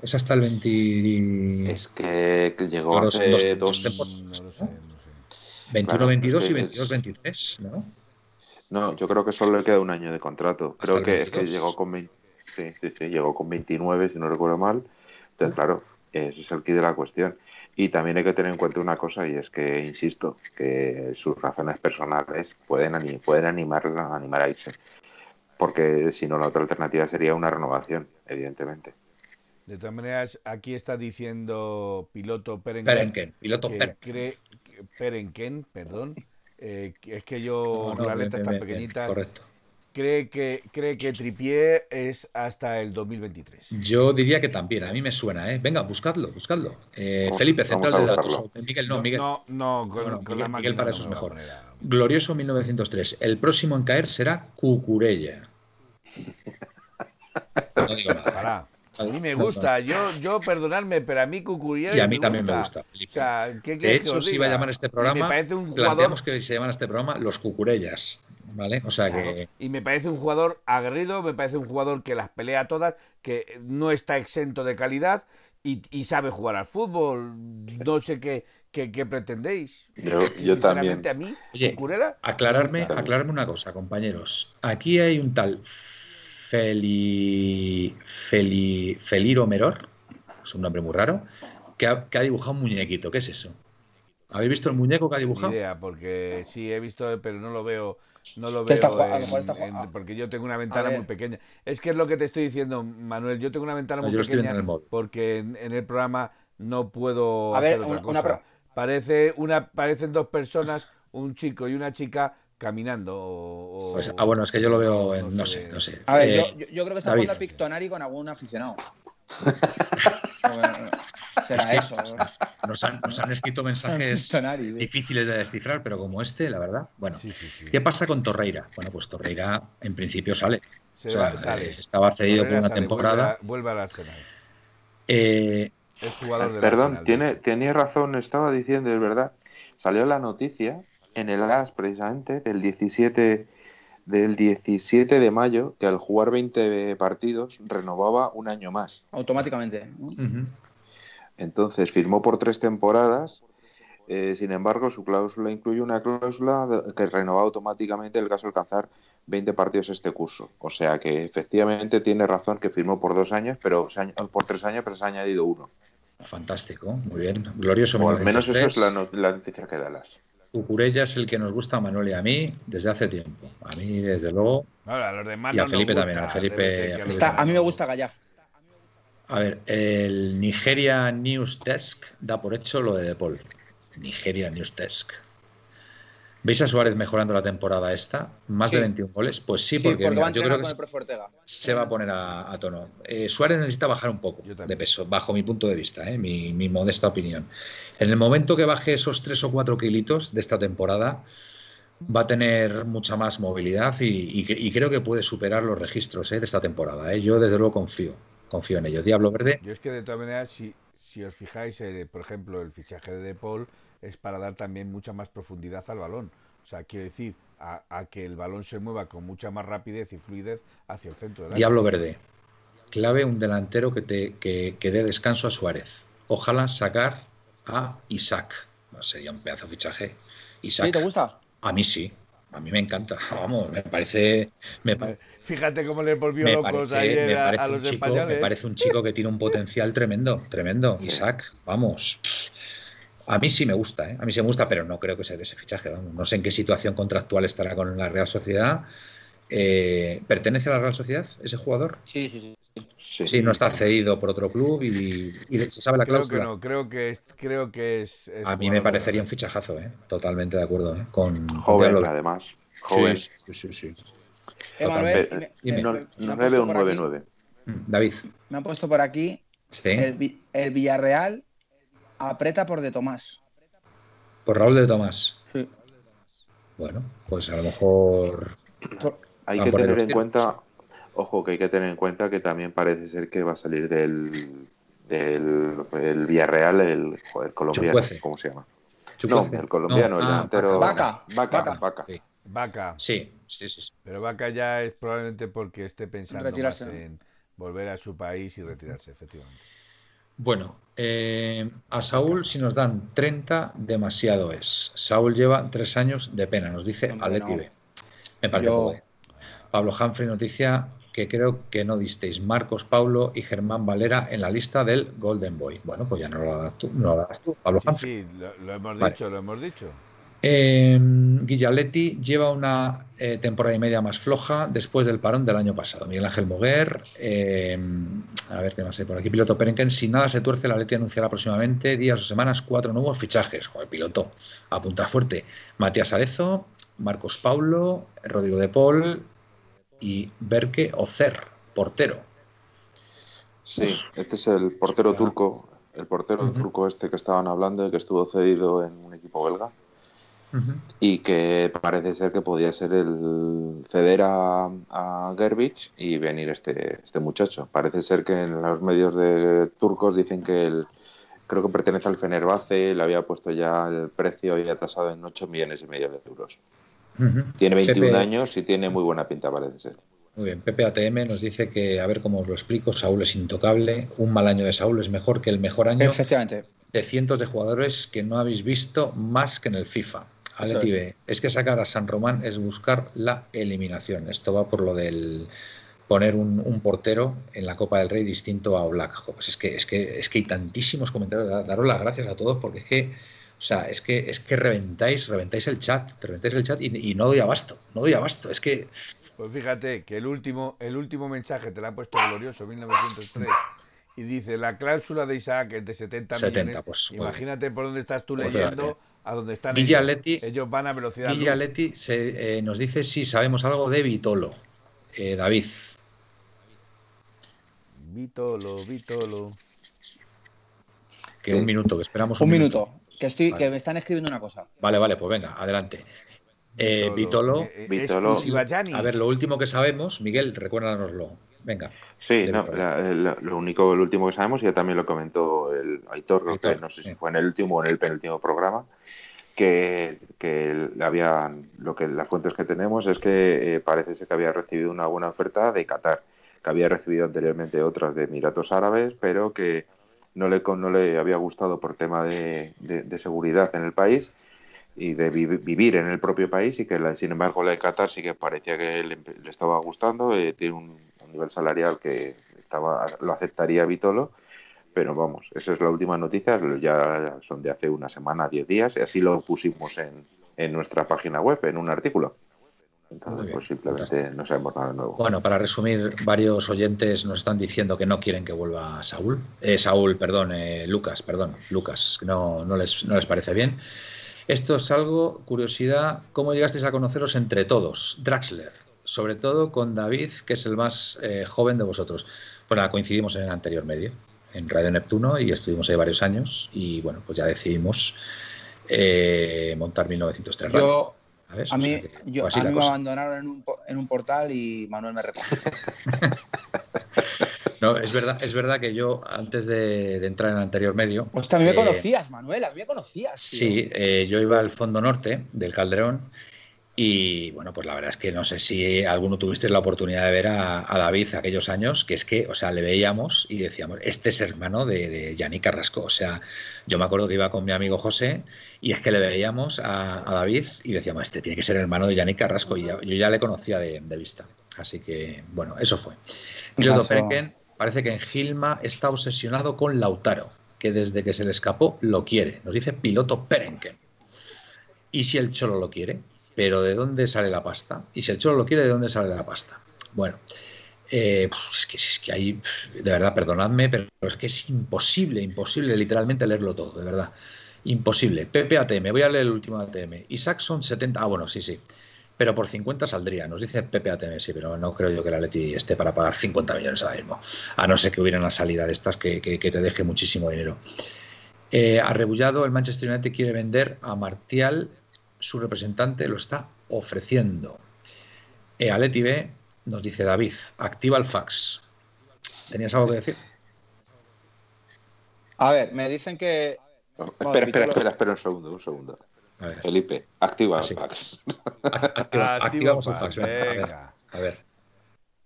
S1: Es hasta el 20.
S2: Es que llegó hace dos,
S1: temporadas. 21-22 y 22-23, ¿no?
S2: No, yo creo que solo le queda un año de contrato. Creo que, es que llegó con 20 Sí, sí, sí, llegó con 29, si no recuerdo mal. Entonces, claro, ese es el kit de la cuestión. Y también hay que tener en cuenta una cosa, y es que, insisto, que sus razones personales pueden, pueden animarla, animar a irse. Porque si no, la otra alternativa sería una renovación, evidentemente.
S3: De todas maneras, aquí está diciendo piloto
S1: Perenken, piloto
S3: Perenken, perdón. Eh, es que yo, no, la letra tan pequeñita.
S1: Correcto
S3: cree que, cree que Tripier es hasta el 2023.
S1: Yo diría que también, a mí me suena, ¿eh? Venga, buscadlo, buscadlo. Eh, Felipe, central de datos. Miguel, no, Miguel.
S3: No, no, con,
S1: Miguel, para eso es mejor. Glorioso 1903. El próximo en caer será Cucurella.
S3: No digo nada. A mí me gusta, yo, yo perdonadme, pero a mí Cucurella.
S1: Y a mí también me gusta, Felipe. de hecho, si iba a llamar este programa, planteamos que se llaman este programa Los Cucurellas. ¿Vale? O sea que.
S3: Y me parece un jugador aguerrido, me parece un jugador que las pelea todas, que no está exento de calidad y, sabe jugar al fútbol. No sé qué, qué, pretendéis.
S2: Yo, yo también.
S3: A mí,
S1: Oye, aclararme, aclararme una cosa, compañeros. Aquí hay un tal Feli, Feli, Feliro Meror, es un nombre muy raro, que ha, que ha dibujado un muñequito. ¿Qué es eso? ¿Habéis visto el muñeco que ha dibujado?
S3: idea, porque sí he visto, pero no lo veo no lo veo. porque yo tengo una ventana muy pequeña. Es que es lo que te estoy diciendo, Manuel. Yo tengo una ventana muy pequeña porque en, el programa no puedo hacer otra cosa. Parece una, parecen dos personas, un chico y una chica caminando.
S1: Pues, ah, bueno, es que yo lo veo en, no, sé, no sé.
S4: A ver, eh, yo, yo, creo que está jugando a Pictonari con algún aficionado. Será eso.
S1: Nos han, escrito mensajes difíciles de descifrar, pero como este, la verdad. Bueno, ¿qué pasa con Torreira? Bueno, pues Torreira en principio sale. Eh, estaba cedido por una temporada.
S3: Vuelve, al Arsenal.
S1: Eh,
S3: es jugador
S2: de Perdón, tiene, tenía razón, estaba diciendo, es verdad. Salió la noticia en el AS precisamente del 17 del 17 de mayo que al jugar 20 partidos renovaba un año más.
S4: Automáticamente.
S2: Entonces firmó por tres temporadas. Eh, sin embargo, su cláusula incluye una cláusula que renova automáticamente el caso de alcanzar 20 partidos este curso. O sea que efectivamente tiene razón que firmó por dos años, pero por tres años, pero se ha añadido uno.
S1: Fantástico, muy bien. Glorioso.
S2: O al menos eso es la, noticia que da las.
S1: Cucurella es el que nos gusta a Manuel y a mí desde hace tiempo. A mí, desde luego.
S3: Ahora, los demás
S1: y a Felipe también. A, Felipe,
S4: a, mí me gusta Gallá.
S1: A ver, el Nigeria News Desk da por hecho lo de Depol. Nigeria News Desk. ¿Veis a Suárez mejorando la temporada esta? ¿Más de 21 goles? Pues sí, porque, yo creo que se va a poner a, tono. Eh, Suárez necesita bajar un poco de peso, bajo mi punto de vista, eh, mi, modesta opinión. En el momento que baje esos 3 o 4 kilitos de esta temporada, va a tener mucha más movilidad y, creo que puede superar los registros eh, de esta temporada. Yo desde luego confío, confío en ello. Diablo Verde.
S3: Yo es que de todas maneras, si, si os fijáis, por ejemplo, el fichaje de De Paul es para dar también mucha más profundidad al balón. O sea, quiero decir, a, que el balón se mueva con mucha más rapidez y fluidez hacia el centro.
S1: Del Diablo verde. Clave un delantero que, te, que, dé descanso a Suárez. Ojalá sacar a Isaac. sería un pedazo de fichaje. Isaac.
S4: te gusta?
S1: A mí sí. A mí me encanta. Vamos, me parece.
S3: Fíjate cómo le volvió locos ayer a, los españoles.
S1: Me parece un chico que tiene un potencial tremendo, tremendo. Isaac, vamos. A mí sí me gusta, ¿eh? a mí sí me gusta, pero no creo que sea de ese fichaje. No sé en qué situación contractual estará con la Real Sociedad. Eh, ¿Pertenece a la Real Sociedad ese jugador?
S4: Sí, sí,
S1: sí. Sí, no está cedido por otro club y, se sabe la cláusula.
S3: Creo que no, creo que es. Creo que es,
S1: a mí me parecería un fichajazo, ¿eh? totalmente de acuerdo. ¿eh? Con,
S2: Joven, además. Joven.
S1: Sí, sí, sí.
S4: Emanuel,
S2: 9 o 9-9.
S1: David.
S4: Me han puesto por aquí el, el Villarreal Apreta por De Tomás.
S1: ¿Por Raúl de Tomás? Sí. Bueno, pues a lo mejor.
S2: Hay que tener en cuenta, ojo, que hay que tener en cuenta que también parece ser que va a salir del, del Villarreal el, colombiano, ¿cómo se llama? No, el colombiano, el ah, delantero.
S4: Vaca.
S2: Vaca. Vaca.
S3: Sí. Vaca.
S1: Sí, sí, sí,
S3: Pero Vaca ya es probablemente porque esté pensando más en volver a su país y retirarse, efectivamente.
S1: Bueno, eh, a Saúl, si nos dan 30, demasiado es. Saúl lleva tres años de pena, nos dice Aleti B. Me parece Pablo Humphrey noticia que creo que no disteis Marcos Paulo y Germán Valera en la lista del Golden Boy. Bueno, pues ya no lo hagas tú, no lo tú Pablo Humphrey.
S3: Sí, lo, hemos dicho, lo hemos dicho.
S1: Eh, lleva una eh, temporada y media más floja después del parón del año pasado. Miguel Ángel Moguer, em, a ver qué más hay por aquí. Piloto Perenken, si nada se tuerce, la Leti anunciará próximamente, días o semanas, cuatro nuevos fichajes. Joder, piloto, apunta fuerte. Matías Arezo, Marcos Paulo, Rodrigo de Paul y Berke Ocer, portero.
S2: Sí, este es el portero turco, el portero turco este que estaban hablando, que estuvo cedido en un equipo belga y que parece ser que podía ser el ceder a, a Gerbich y venir este, este muchacho. Parece ser que en los medios de turcos dicen que el, creo que pertenece al Fenerbahce, le había puesto ya el precio y ha tasado en 8 millones y medio de euros. Tiene 21 años y tiene muy buena pinta, parece ser.
S1: Muy bien, Pepe ATM nos dice que, a ver cómo os lo explico, Saúl es intocable, un mal año de Saúl es mejor que el mejor año de cientos de jugadores que no habéis visto más que en el FIFA. Es que sacar a San Román es buscar la eliminación. Esto va por lo del poner un, portero en la Copa del Rey distinto a Black. Pues es que, es que, es que hay tantísimos comentarios. Daros las gracias a todos porque es que, o sea, es que, es que reventáis, reventáis el chat, reventáis el chat y, no doy abasto, no doy abasto. Es que.
S3: Pues fíjate que el último, el último mensaje te lo ha puesto glorioso 1903 y dice la cláusula de Isaac es de 70, 70 millones. Pues, Imagínate por dónde estás tú pues, leyendo a donde están ellos. van a velocidad.
S1: Villa se, eh, nos dice si sabemos algo de Vitolo. Eh, David.
S3: Vitolo, Vitolo.
S1: Que un minuto, que esperamos
S4: un, minuto. Que, estoy, que me están escribiendo una cosa.
S1: Vale, vale, pues venga, adelante. Eh, Vitolo.
S2: Vitolo.
S1: A ver, lo último que sabemos, Miguel, recuérdanoslo. Venga.
S2: Sí, no, lo único, lo último que sabemos, y ya también lo comentó el Aitor, no sé si fue en el último o en el penúltimo programa, que, que había, lo que las fuentes que tenemos es que eh, parece ser que había recibido una buena oferta de Qatar, que había recibido anteriormente otras de Emiratos Árabes, pero que no le, no le había gustado por tema de, de, seguridad en el país y de vivir en el propio país y que sin embargo la de Qatar sí que parecía que le, estaba gustando, eh, tiene un, nivel salarial que estaba lo aceptaría Vitolo, pero vamos, esa es la última noticia, ya son de hace una semana, diez días, y así lo pusimos en, en nuestra página web, en un artículo. Entonces, pues simplemente no sabemos nada nuevo.
S1: Bueno, para resumir, varios oyentes nos están diciendo que no quieren que vuelva Saúl. Eh, Saúl, perdón, eh, Lucas, perdón, Lucas, no, no, les, no les parece bien. Esto es algo, curiosidad, ¿cómo llegasteis a conoceros entre todos? Draxler, sobre todo con David, que es el más eh, joven de vosotros. Bueno, coincidimos en el anterior medio, en Radio Neptuno, y estuvimos ahí varios años, y bueno, pues ya decidimos montar 1903
S4: Radio. A mí, yo, a mí me abandonaron en un, en un, portal y Manuel me recogió.
S1: no, es verdad, es verdad que yo, antes de, entrar en el anterior medio.
S4: Hostia, a mí me eh, conocías, Manuel, a mí me conocías.
S1: Sí, eh, yo iba al fondo norte del Calderón y bueno, pues la verdad es que no sé si alguno tuvisteis la oportunidad de ver a, David aquellos años, que es que, o sea, le veíamos y decíamos, este es hermano de, de Yannick Carrasco. O sea, yo me acuerdo que iba con mi amigo José y es que le veíamos a, David y decíamos, este tiene que ser hermano de Yannick Carrasco. Y yo ya le conocía de, vista. Así que, bueno, eso fue. Jodo Perenken parece que en Gilma está obsesionado con Lautaro, que desde que se le escapó lo quiere. Nos dice piloto Perenken. ¿Y si el Cholo lo quiere? Pero ¿de dónde sale la pasta? Y si el Cholo lo quiere, ¿de dónde sale la pasta? Bueno, eh, es, que, es que hay, de verdad, perdonadme, pero es que es imposible, imposible literalmente leerlo todo, de verdad. Imposible. Pepe ATM, voy a leer el último ATM. Isaac son 70, ah, bueno, sí, sí. Pero por 50 saldría, nos dice Pepe sí, pero no creo yo que la Leti esté para pagar 50 millones ahora mismo. A no ser que hubiera una salida de estas que, te deje muchísimo dinero. Eh, arrebullado, el Manchester United quiere vender a Martial su representante lo está ofreciendo. E Aleti B nos dice David, activa el fax. ¿Tenías algo que decir?
S4: A ver, me dicen que.
S2: espera, espera, espera, espera un segundo, un segundo. Felipe, activa el fax.
S1: activamos el fax. Venga, A ver.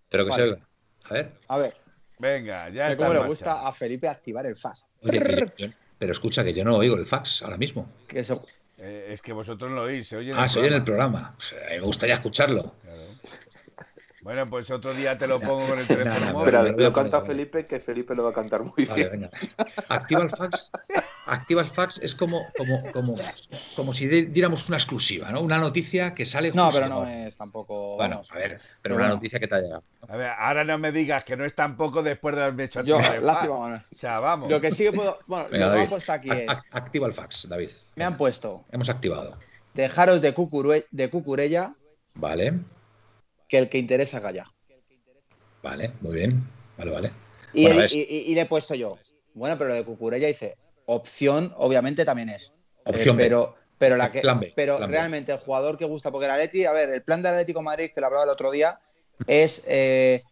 S1: Pero que se oiga. A ver.
S4: A ver.
S3: Venga, ya
S4: está. ¿Cómo le gusta a Felipe activar el fax?
S1: pero, escucha que yo no oigo el fax ahora mismo.
S4: Que eso,
S3: eh, es que vosotros lo oís, se oye.
S1: ah, se oye en el programa. me gustaría escucharlo.
S3: Bueno, pues otro día te lo pongo con el teléfono móvil.
S2: Pero lo canta Felipe, que Felipe lo va a cantar muy bien.
S1: Activa el fax. Activa el fax es como, como, como, como si diéramos una exclusiva, ¿no? Una noticia que sale
S4: No, pero no es tampoco.
S1: Bueno, a ver, pero una noticia que te ha llegado.
S3: A ver, ahora no me digas que no es tampoco después de haberme hecho
S4: Yo, lástima, Manuel.
S3: O sea, vamos.
S4: Lo que sí que puedo. Bueno, lo que me han puesto aquí es.
S1: Activa el fax, David.
S4: Me han puesto.
S1: Hemos activado.
S4: Dejaros de, de cucurella.
S1: Vale.
S4: Que el que interesa calla.
S1: Vale, muy bien. Vale, vale.
S4: Y, le he puesto yo. Bueno, pero lo de Cucurella dice, opción obviamente también es.
S1: Opción
S4: pero, pero la que, pero realmente el jugador que gusta, porque el Atleti, a ver, el plan del Atlético Madrid, que lo hablaba el otro día, es eh,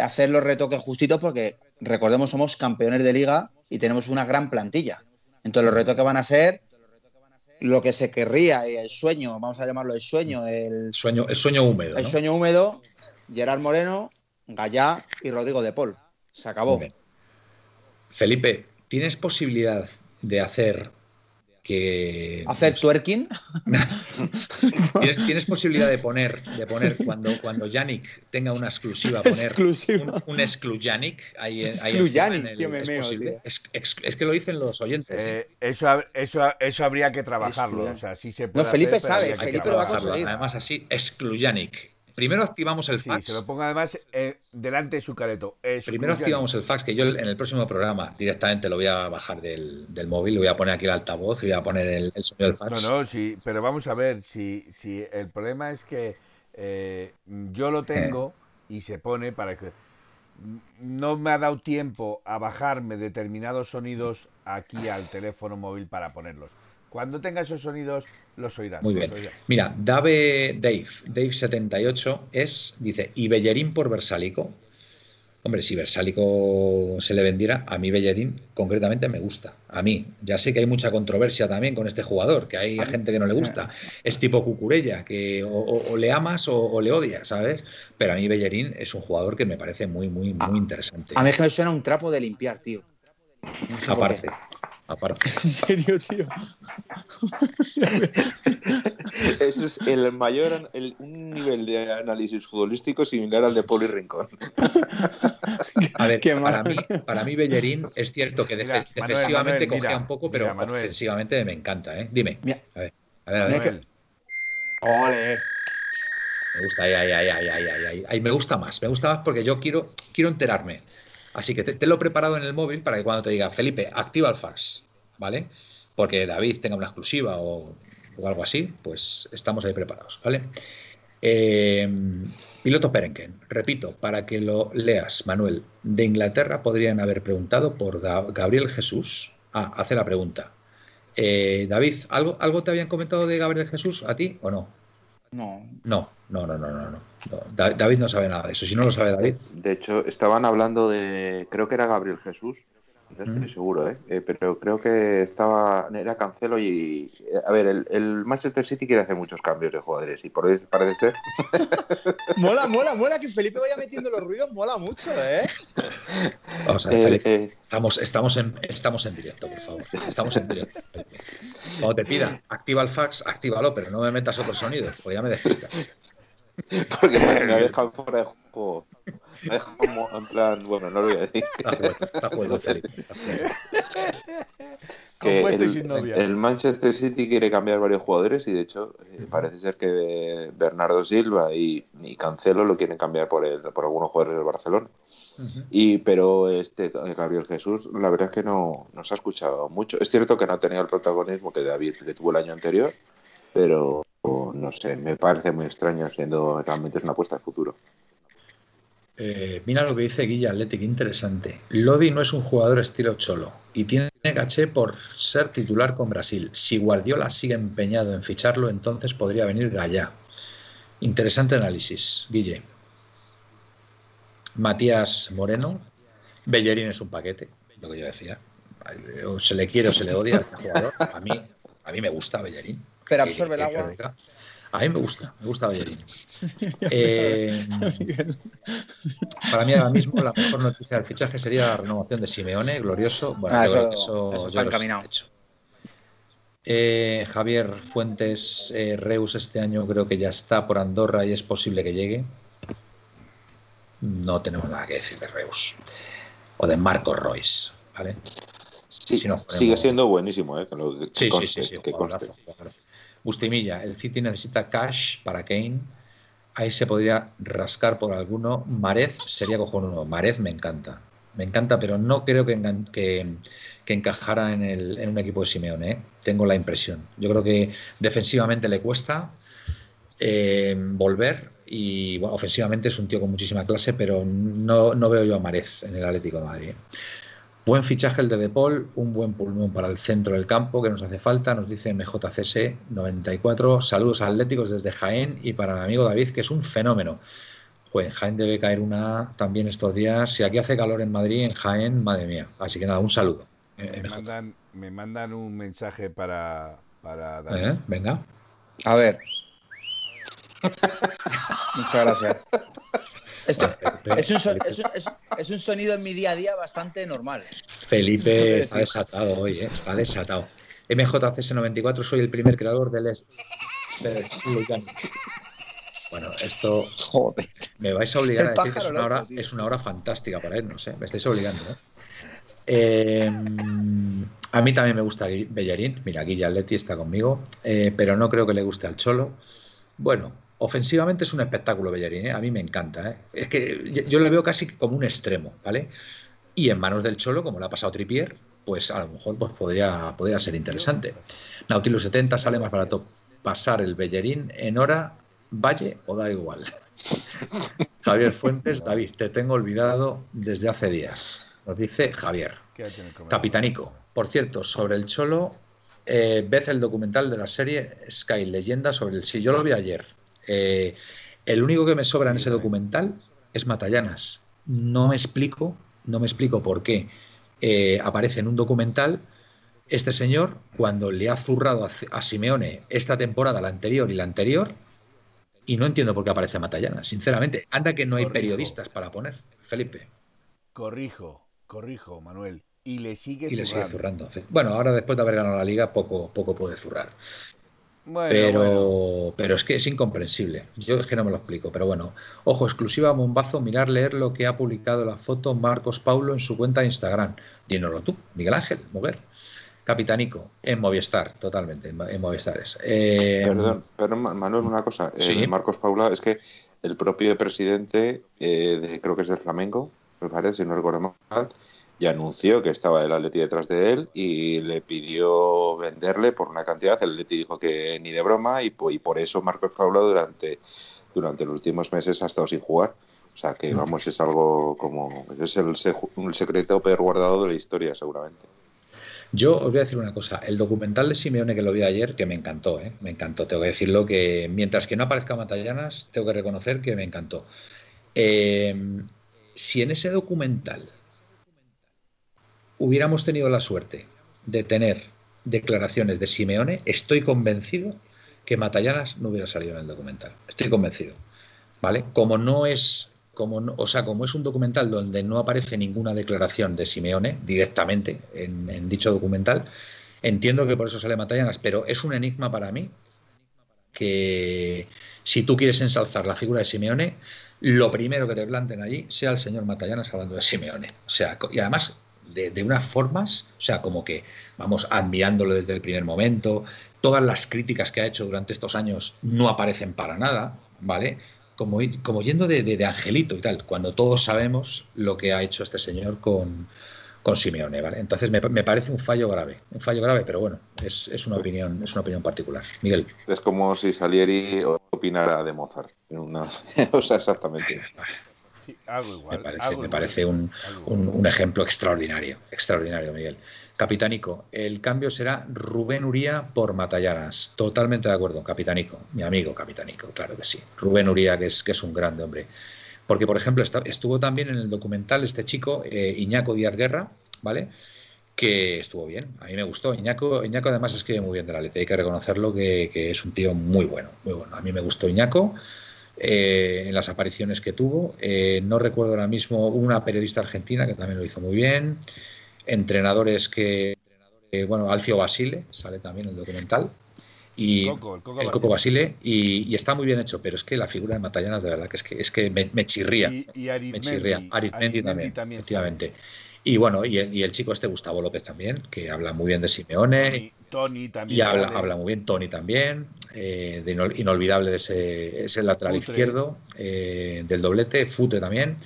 S4: hacer los retoques justitos porque recordemos somos campeones de liga y tenemos una gran plantilla. Entonces los retoques van a ser lo que se querría, el sueño, vamos a llamarlo el sueño, el
S1: sueño, el sueño húmedo.
S4: El sueño húmedo, Gerard Moreno, Gallá y Rodrigo de Paul. Se acabó.
S1: Felipe, ¿tienes posibilidad de hacer que.
S4: ¿Hacer twerking?
S1: ¿Tienes, posibilidad de poner, de poner cuando, cuando Yannick tenga una exclusiva, poner un, un exclu Yannick ahí, es, que lo dicen los oyentes.
S3: ¿eh? Eh, eso, eso, eso habría que trabajarlo. O sea, si se puede
S4: no, Felipe sabe, Felipe lo va a conseguir.
S1: Además, así, exclu Yannick. Primero activamos el fax.
S3: se lo ponga además eh, delante de su careto.
S1: Primero activamos el fax, que yo en el próximo programa directamente lo voy a bajar del, móvil, lo voy a poner aquí el altavoz y voy a poner el, sonido del fax.
S3: No, no, sí, pero vamos a ver, si, si el problema es que eh, yo lo tengo y se pone para que no me ha dado tiempo a bajarme determinados sonidos aquí al teléfono móvil para ponerlos. Cuando tenga esos sonidos, los oirás.
S1: Muy bien. Mira, Dave, Dave, Dave78 es, dice, ¿y Bellerín por Versálico? Hombre, si Versálico se le vendiera, a mí Bellerín concretamente me gusta. A mí. Ya sé que hay mucha controversia también con este jugador, que hay gente que no le gusta. Es tipo Cucurella, que o, le amas o, le odias, ¿sabes? Pero a mí Bellerín es un jugador que me parece muy, muy, muy interesante.
S4: A mí es que me suena un trapo de limpiar, tío.
S1: Aparte aparte.
S4: En serio, tío.
S2: Eso es el mayor, un nivel de análisis futbolístico similar al de Poli Rincón.
S1: A ver, para mí, para mí Bellerín es cierto que defensivamente cogea un poco, pero ofensivamente me encanta, ¿eh? Dime.
S4: a ver, a ver, Ole.
S1: Me gusta, ahí, ahí, ahí, ahí, ahí, ahí, ahí. Me gusta más, me gusta más porque yo quiero, quiero enterarme. Así que te, lo he preparado en el móvil para que cuando te diga, Felipe, activa el fax, ¿vale? Porque David tenga una exclusiva o, algo así, pues estamos ahí preparados, ¿vale? Eh, piloto Perenken, repito, para que lo leas, Manuel, de Inglaterra podrían haber preguntado por Gabriel Jesús. Ah, hace la pregunta. Eh, David, ¿algo, ¿algo te habían comentado de Gabriel Jesús a ti o no?
S4: No.
S1: No, no, no, no, no. no. David no sabe nada de eso. Si no lo sabe David.
S2: De hecho, estaban hablando de. Creo que era Gabriel Jesús. No estoy seguro, ¿eh? ¿eh? Pero creo que estaba. Era Cancelo y. A ver, el, Manchester City quiere hacer muchos cambios de jugadores y por eso parece ser.
S4: mola, mola, mola que Felipe vaya metiendo los ruidos, mola mucho, ¿eh?
S1: Vamos a ver, eh, Felipe. Eh. Estamos, estamos, en, estamos en directo, por favor. Estamos en directo. Cuando te pida, activa el fax, actívalo, pero no me metas otros sonidos, porque ya me despistas.
S2: Porque me ha dejado fuera de juego. Me ha dejado como, en plan, bueno, no lo voy a decir.
S1: Está jugando, Felipe.
S2: Que el, el, Manchester City quiere cambiar varios jugadores y de hecho eh, parece ser que Bernardo Silva y, y, Cancelo lo quieren cambiar por, el, por algunos jugadores del Barcelona. y pero este Gabriel Jesús la verdad es que no, no se ha escuchado mucho. Es cierto que no ha tenido el protagonismo que David que tuvo el año anterior, pero no sé, me parece muy extraño siendo realmente una apuesta de futuro.
S1: Eh, mira lo que dice Guilla Athletic, interesante. Lodi no es un jugador estilo cholo y tiene caché por ser titular con Brasil. Si Guardiola sigue empeñado en ficharlo, entonces podría venir Gallá. Interesante análisis, Guille. Matías Moreno. Bellerín es un paquete, lo que yo decía. Se le quiere o se le odia a este jugador. A mí, a mí me gusta Bellerín.
S4: Pero absorbe el agua.
S1: A mí me gusta, me gusta Bellerín. Eh, para mí ahora mismo la mejor noticia del fichaje sería la renovación de Simeone, glorioso. Bueno, ah, eso, está encaminado. Hecho. Eh, Javier Fuentes eh, Reus este año creo que ya está por Andorra y es posible que llegue. No tenemos nada que decir de Reus. O de Marco Royce, ¿vale?
S2: Sigue siendo buenísimo, ¿eh?
S1: sí, sí, sí, sí, Bustimilla, el City necesita cash para Kane. Ahí se podría rascar por alguno. Marez sería cojonudo. Marez me encanta. Me encanta, pero no creo que, que, encajara en, el, en, un equipo de Simeone. ¿eh? Tengo la impresión. Yo creo que defensivamente le cuesta eh, volver y ofensivamente es un tío con muchísima clase, pero no, no, veo yo a Marez en el Atlético de Madrid. ¿eh? Buen fichaje el de Depol, un buen pulmón para el centro del campo que nos hace falta, nos dice MJCS 94. Saludos atléticos desde Jaén y para mi amigo David, que es un fenómeno. Joder, Jaén debe caer una también estos días. Si aquí hace calor en Madrid, en Jaén, madre mía. Así que nada, un saludo.
S3: Eh, me, mandan, un mensaje para, para David.
S1: ¿Eh? Venga.
S4: A ver. Muchas gracias es, un sonido en mi día a día bastante normal.
S1: Felipe está desatado hoy, ¿eh? está desatado. MJCS94, soy el primer creador del Bueno, esto.
S4: Joder.
S1: Me vais a obligar a decir que es una, hora, es una hora fantástica para irnos, ¿eh? Me estáis obligando, ¿eh? A mí también me gusta Bellarín. Mira, aquí ya Leti está conmigo. Eh, pero no creo que le guste al Cholo. Bueno, ofensivamente es un espectáculo Bellerín, ¿eh? a mí me encanta. ¿eh? Es que yo le veo casi como un extremo, ¿vale? Y en manos del Cholo, como le ha pasado Tripier, pues a lo mejor pues, podría, podría ser interesante. Nautilus 70 sale más barato pasar el Bellerín en hora, valle o da igual. Javier Fuentes, David, te tengo olvidado desde hace días. Nos dice Javier. Capitanico. Por cierto, sobre el Cholo, eh, el documental de la serie Sky Leyenda sobre el... Sí, yo lo vi ayer. Eh, el único que me sobra en ese documental es Matallanas. No me explico, no me explico por qué eh, aparece en un documental este señor cuando le ha zurrado a, Simeone esta temporada, la anterior y la anterior, y no entiendo por qué aparece Matallanas, sinceramente. Anda que no hay periodistas para poner, Felipe.
S3: Corrijo, corrijo, Manuel. Y le sigue
S1: y le sigue zurrando. Bueno, ahora después de haber ganado la liga, poco, poco puede zurrar pero, pero es que es incomprensible. Yo es que no me lo explico, pero bueno. Ojo, exclusiva Bombazo, mirar, leer lo que ha publicado la foto Marcos Paulo en su cuenta de Instagram. Dínoslo tú, Miguel Ángel, mover. Capitanico, en Movistar, totalmente, en Movistar
S2: eh, perdón, perdón, Manuel, una cosa. ¿Sí? Marcos Paula, es que el propio presidente, de, creo que es del Flamengo, me parece, si no recuerdo mal, y anunció que estaba el Atleti detrás de él y le pidió venderle por una cantidad. El Atleti dijo que ni de broma y, por eso Marcos Paula durante, durante los últimos meses ha estado sin jugar. O sea que, vamos, es algo como. Es el, secreto peor guardado de la historia, seguramente.
S1: Yo os voy a decir una cosa. El documental de Simeone que lo vi ayer, que me encantó, ¿eh? me encantó. Tengo que decirlo que mientras que no aparezca Matallanas, tengo que reconocer que me encantó. Eh, si en ese documental hubiéramos tenido la suerte de tener declaraciones de Simeone, estoy convencido que Matallanas no hubiera salido en el documental. Estoy convencido. ¿Vale? Como no es como o sea, como es un documental donde no aparece ninguna declaración de Simeone directamente en, dicho documental, entiendo que por eso sale Matallanas, pero es un enigma para mí que si tú quieres ensalzar la figura de Simeone, lo primero que te planten allí sea el señor Matallanas hablando de Simeone. O sea, y además de, unas formas, o sea, como que vamos admirándolo desde el primer momento, todas las críticas que ha hecho durante estos años no aparecen para nada, ¿vale? Como, como yendo de, angelito y tal, cuando todos sabemos lo que ha hecho este señor con, con Simeone, ¿vale? Entonces me, parece un fallo grave, un fallo grave, pero bueno, es, es, una opinión, es una opinión particular. Miguel.
S2: Es como si Salieri opinara de Mozart. Una... o sea, exactamente
S1: me parece, un, ejemplo extraordinario, extraordinario, Miguel. Capitánico, el cambio será Rubén Uría por Matallanas. Totalmente de acuerdo, Capitánico, mi amigo Capitánico, claro que sí. Rubén Uría, que es, que es un grande hombre. Porque, por ejemplo, estuvo también en el documental este chico, eh, Iñaco Díaz Guerra, ¿vale? Que estuvo bien, a mí me gustó. Iñaco, Iñaco además escribe muy bien de la letra, hay que reconocerlo que, que es un tío muy bueno, muy bueno. A mí me gustó Iñaco. Eh, en las apariciones que tuvo. Eh, no recuerdo ahora mismo una periodista argentina que también lo hizo muy bien. Entrenadores que, eh, bueno, Alfio Basile sale también en el documental. Y el Coco, Basile, y, está muy bien hecho, pero es que la figura de Matallanas de verdad que es que es que me, chirría. Y, me chirría. Arizmendi, también, efectivamente. Y bueno, y el, chico este Gustavo López también, que habla muy bien de Simeone.
S3: Tony, también.
S1: Y habla, habla, muy bien, Tony también, eh, de inolvidable de ese, lateral izquierdo, eh, del doblete, Futre también.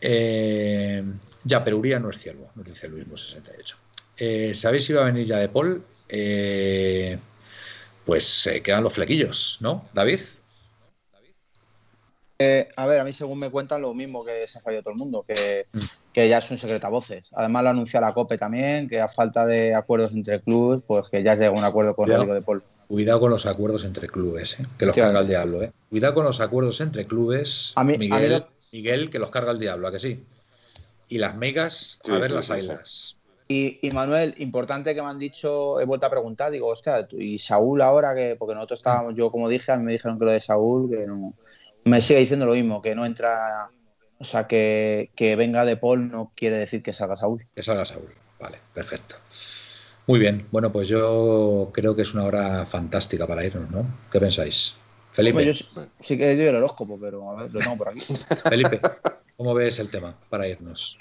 S1: Eh, ya, pero Uría no es ciervo, nos dice Luis 68. ¿Sabéis si va a venir ya de Paul? pues quedan los flequillos, ¿no, David?
S4: Eh, a ver, a mí según me cuentan lo mismo que se ha fallado todo el mundo, que, mm. que, ya es un secreto a voces. Además lo anuncia la COPE también, que a falta de acuerdos entre clubes, pues que ya llega un acuerdo con Rodrigo de Paul.
S1: Cuidado con los acuerdos entre clubes, ¿eh? que los carga el diablo. ¿eh? Cuidado con los acuerdos entre clubes, a mí, Miguel, Miguel, que los carga el diablo, ¿a que sí? Y las megas, a ver las ailas.
S4: Y, y, Manuel, importante que me han dicho, he vuelto a preguntar, digo, hostia, y Saúl ahora que, porque nosotros estábamos, yo como dije, a mí me dijeron que lo de Saúl, que no, me sigue diciendo lo mismo, que no entra, o sea, que, venga de Paul no quiere decir que salga Saúl.
S1: Que salga Saúl, vale, perfecto. Muy bien, bueno, pues yo creo que es una hora fantástica para irnos, ¿no? ¿Qué pensáis? Felipe.
S4: yo sí, que doy el horóscopo, pero a ver, lo tengo por aquí.
S1: Felipe, ¿cómo ves el tema para irnos?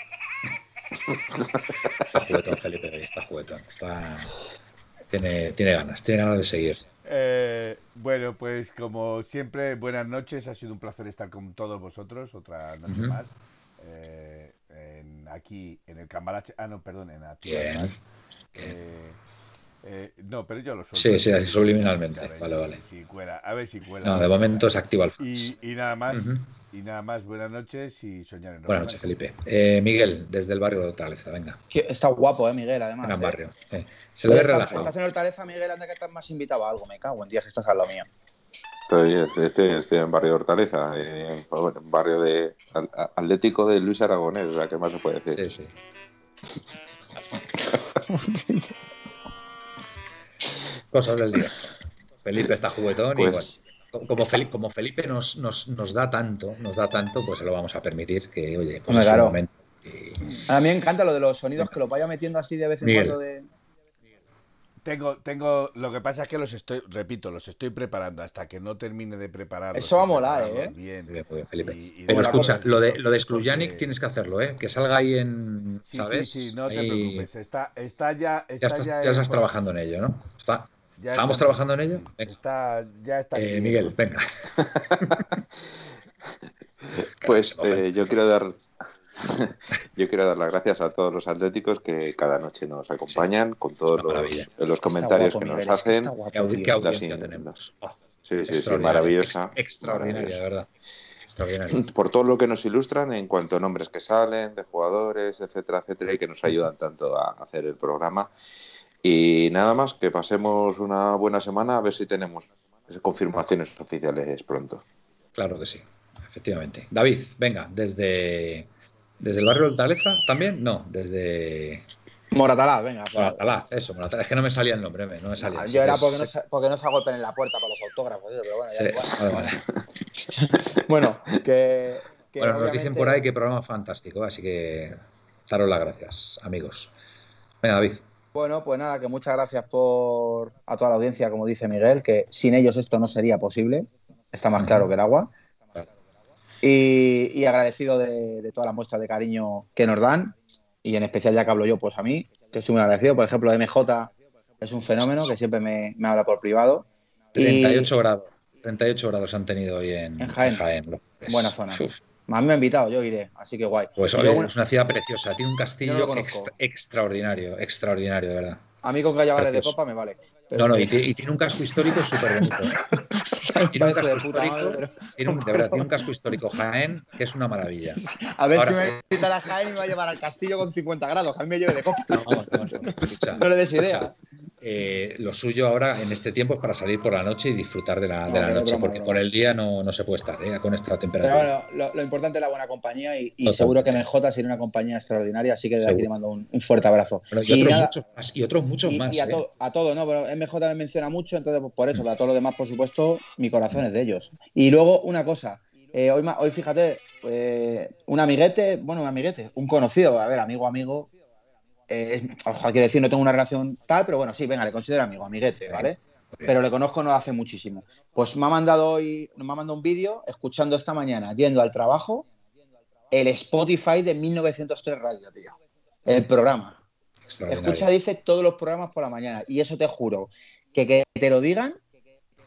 S1: Está juguetón, Felipe, está juguetón. Está... Tiene, tiene ganas, tiene ganas de seguir.
S3: Eh, bueno, pues como siempre, buenas noches. Ha sido un placer estar con todos vosotros otra noche más. Eh, aquí en el Cambalache. Ah, no, perdón, en aquí. Eh, no, pero yo lo
S1: soy. Sí, sí, subliminalmente. vale, vale.
S3: a ver si cuela.
S1: No, de momento es activa el
S3: y, y, nada más. Y nada más, buenas noches y soñar en
S1: Buenas noches, Felipe. Eh, Miguel, desde el barrio de Hortaleza, venga.
S4: Está guapo, ¿eh, Miguel? Además.
S1: Gran
S4: eh.
S1: barrio. Se le ve relajado.
S4: Estás en Hortaleza, Miguel, anda que estás más invitado a algo. Me cago en días que estás al lado mío.
S2: Estoy, estoy, en barrio de Hortaleza, en pues barrio de Atlético de Luis Aragonés, o sea, ¿qué más se puede decir? Sí,
S1: sí. Cosas del día. Felipe está juguetón y pues bueno como, Felipe, como Felipe nos, nos, nos, da tanto, nos da tanto, pues se lo vamos a permitir que, oye, pues
S4: es momento. A mí me encanta lo de los sonidos, que lo vaya metiendo así de vez en cuando de.
S3: tengo, tengo, lo que pasa es que los estoy, repito, los estoy preparando hasta que no termine de preparar.
S4: Eso va a molar, ¿eh?
S1: Bien. Pero escucha, lo de, lo de tienes que hacerlo, ¿eh? Que salga ahí en, ¿sabes?
S3: Sí, sí, no te preocupes. Está, está ya,
S1: está ya, estás, ya, estás trabajando en ello, ¿no? Está. ¿Estamos trabajando en ello?
S3: Está, ya está.
S1: Eh, Miguel, venga.
S2: pues eh, yo quiero dar Yo quiero dar las gracias a todos los atléticos que cada noche nos acompañan con todos los, comentarios que nos hacen.
S1: Qué, audiencia tenemos.
S2: Oh, sí, sí, sí, maravillosa.
S1: extraordinaria, de verdad.
S2: Por todo lo que nos ilustran en cuanto a nombres que salen, de jugadores, etcétera, etcétera, y que nos ayudan tanto a hacer el programa. Y nada más, que pasemos una buena semana a ver si tenemos confirmaciones oficiales pronto.
S1: Claro que sí, efectivamente. David, venga, desde ¿Desde el barrio de Hortaleza también? No, desde.
S4: Moratalaz, venga.
S1: Moratalaz, eso, Moratalaz. Es que no me salía el nombre, no me salía. Ah,
S4: yo era porque no, porque no se golpeen en la puerta para los autógrafos, pero bueno, ya igual. Vale, vale. bueno, que.
S1: bueno, nos dicen por ahí que programa fantástico, así que daros las gracias, amigos. Venga, David.
S4: Bueno, pues nada, que muchas gracias por a toda la audiencia, como dice Miguel, que sin ellos esto no sería posible. Está más claro que el agua. Y, agradecido de, todas las muestras de cariño que nos dan. Y en especial, ya que hablo yo, pues a mí, que estoy muy agradecido. Por ejemplo, MJ es un fenómeno que siempre me, habla por privado.
S1: 38 grados. 38 grados han tenido hoy en, Jaén.
S4: Buena zona. Mí me ha invitado, yo iré, así que guay.
S1: Pues es una ciudad preciosa, tiene un castillo extraordinario, extraordinario, de verdad.
S4: A mí con vale de copa me vale.
S1: No, no, y, tiene un casco histórico súper bonito. ¿eh? tiene, un casco histórico, tiene un, de verdad, tiene un casco histórico Jaén que es una maravilla.
S4: A ver si me invita a Jaén y me va a llevar al castillo con 50 grados. A mí me lleve de copa. No, le des idea.
S1: Eh, lo suyo ahora en este tiempo es para salir por la noche y disfrutar de la, noche, porque por el día no, no, se puede estar ¿eh? con esta temperatura.
S4: Pero lo, importante es la buena compañía y, seguro que MJ sería una compañía extraordinaria, así que desde aquí le mando un, fuerte abrazo.
S1: y, otros muchos más, y, otros muchos más.
S4: Y a, ¿eh? a todo, ¿no? Pero MJ me menciona mucho, entonces pues, por eso, a todos los demás, por supuesto, mi corazón es de ellos. Y luego una cosa, hoy, hoy fíjate, un amiguete, bueno, un amiguete, un conocido, a ver, amigo, amigo, eh, quiero decir, no tengo una relación tal, pero bueno, sí, venga, le considero amigo, amiguete, ¿vale? Pero le conozco no hace muchísimo. Pues me ha mandado hoy, me ha mandado un vídeo escuchando esta mañana, yendo al trabajo, el Spotify de 1903 Radio, tío. El programa. Escucha, dice todos los programas por la mañana. Y eso te juro, que que te lo digan,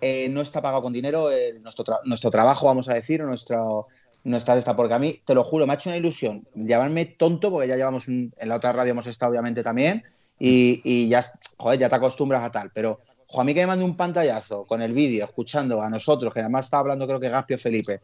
S4: eh, no está pagado con dinero, eh, nuestro, nuestro trabajo, vamos a decir, nuestro, no está esta, porque a mí, te lo juro, me ha hecho una ilusión llamarme tonto, porque ya llevamos en la otra radio hemos estado obviamente también, y, ya, joder, ya te acostumbras a tal, pero a mí que me mande un pantallazo con el vídeo, escuchando a nosotros, que además está hablando creo que Gaspio Felipe,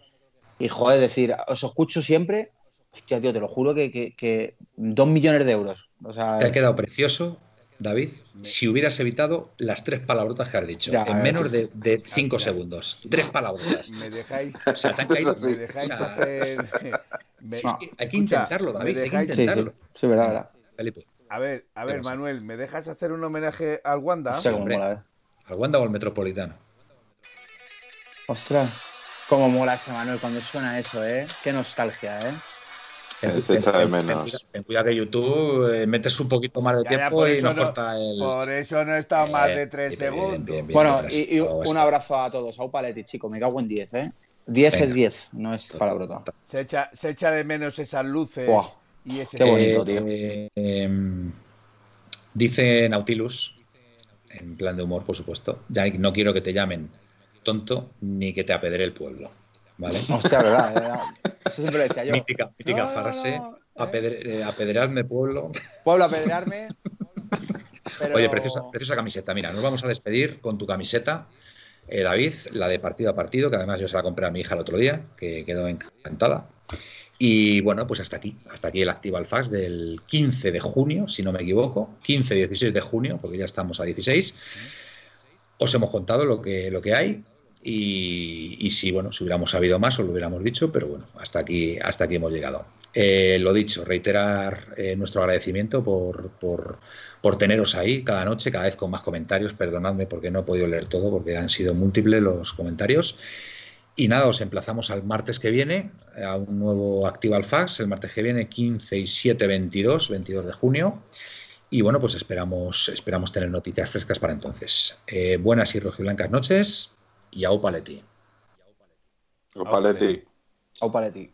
S4: y joder, decir, os escucho siempre, hostia, tío, te lo juro que, dos millones de euros. Te
S1: ha quedado precioso David, si hubieras evitado las tres palabrotas que has dicho en menos de, cinco segundos. Tres palabrotas.
S3: Me dejáis.
S1: O sea, te han caído.
S3: Me dejáis hacer.
S1: hay que intentarlo, David. Hay que intentarlo. Sí,
S4: verdad, verdad.
S1: Felipe.
S3: A ver, a ver, Manuel, ¿me dejas hacer un homenaje al Wanda?
S1: Sí, hombre, ¿Al Wanda o al Metropolitano?
S4: Ostras, cómo mola ese Manuel cuando suena eso, ¿eh? Qué nostalgia, ¿eh?
S2: Se echa de menos.
S1: Ten, cuidado que YouTube eh, metes un poquito más de tiempo y nos corta el.
S3: Por eso no está más de tres segundos.
S4: bueno, y, un abrazo a todos. A Upaletti, chico, me cago en 10, ¿eh? 10 es 10, no es palabrota.
S3: Se echa, se echa de menos esas luces.
S4: Y ese Qué bonito, tío.
S1: Em, dice Nautilus, en plan de humor, por supuesto. Ya no quiero que te llamen tonto ni que te apedre el pueblo. ¿Vale?
S4: Hostia, verdad. Eso siempre decía yo.
S1: Mítica, mítica frase. ¿eh? Eh, apedrearme, pueblo.
S4: Pueblo, apedrearme.
S1: Oye, preciosa, preciosa camiseta. Mira, nos vamos a despedir con tu camiseta, eh, David, la de partido a partido, que además yo se la compré a mi hija el otro día, que quedó encantada. Y bueno, pues hasta aquí, hasta aquí el Activa Fax del 15 de junio, si no me equivoco, 15-16 de junio, porque ya estamos a 16. Os hemos contado lo que, lo que hay, y, si bueno, si hubiéramos sabido más, os lo hubiéramos dicho, pero bueno, hasta aquí, hasta aquí hemos llegado. Eh, lo dicho, reiterar eh, nuestro agradecimiento por, por, teneros ahí cada noche, cada vez con más comentarios. Perdonadme porque no he podido leer todo, porque han sido múltiples los comentarios. Y nada, os emplazamos al martes que viene a un nuevo Activa Fax, el martes que viene 15 y 7, 22, 22 de junio. Y bueno, pues esperamos, esperamos tener noticias frescas para entonces. Eh, buenas y rojiblancas noches y.
S2: Au paleti.
S4: Au paleti.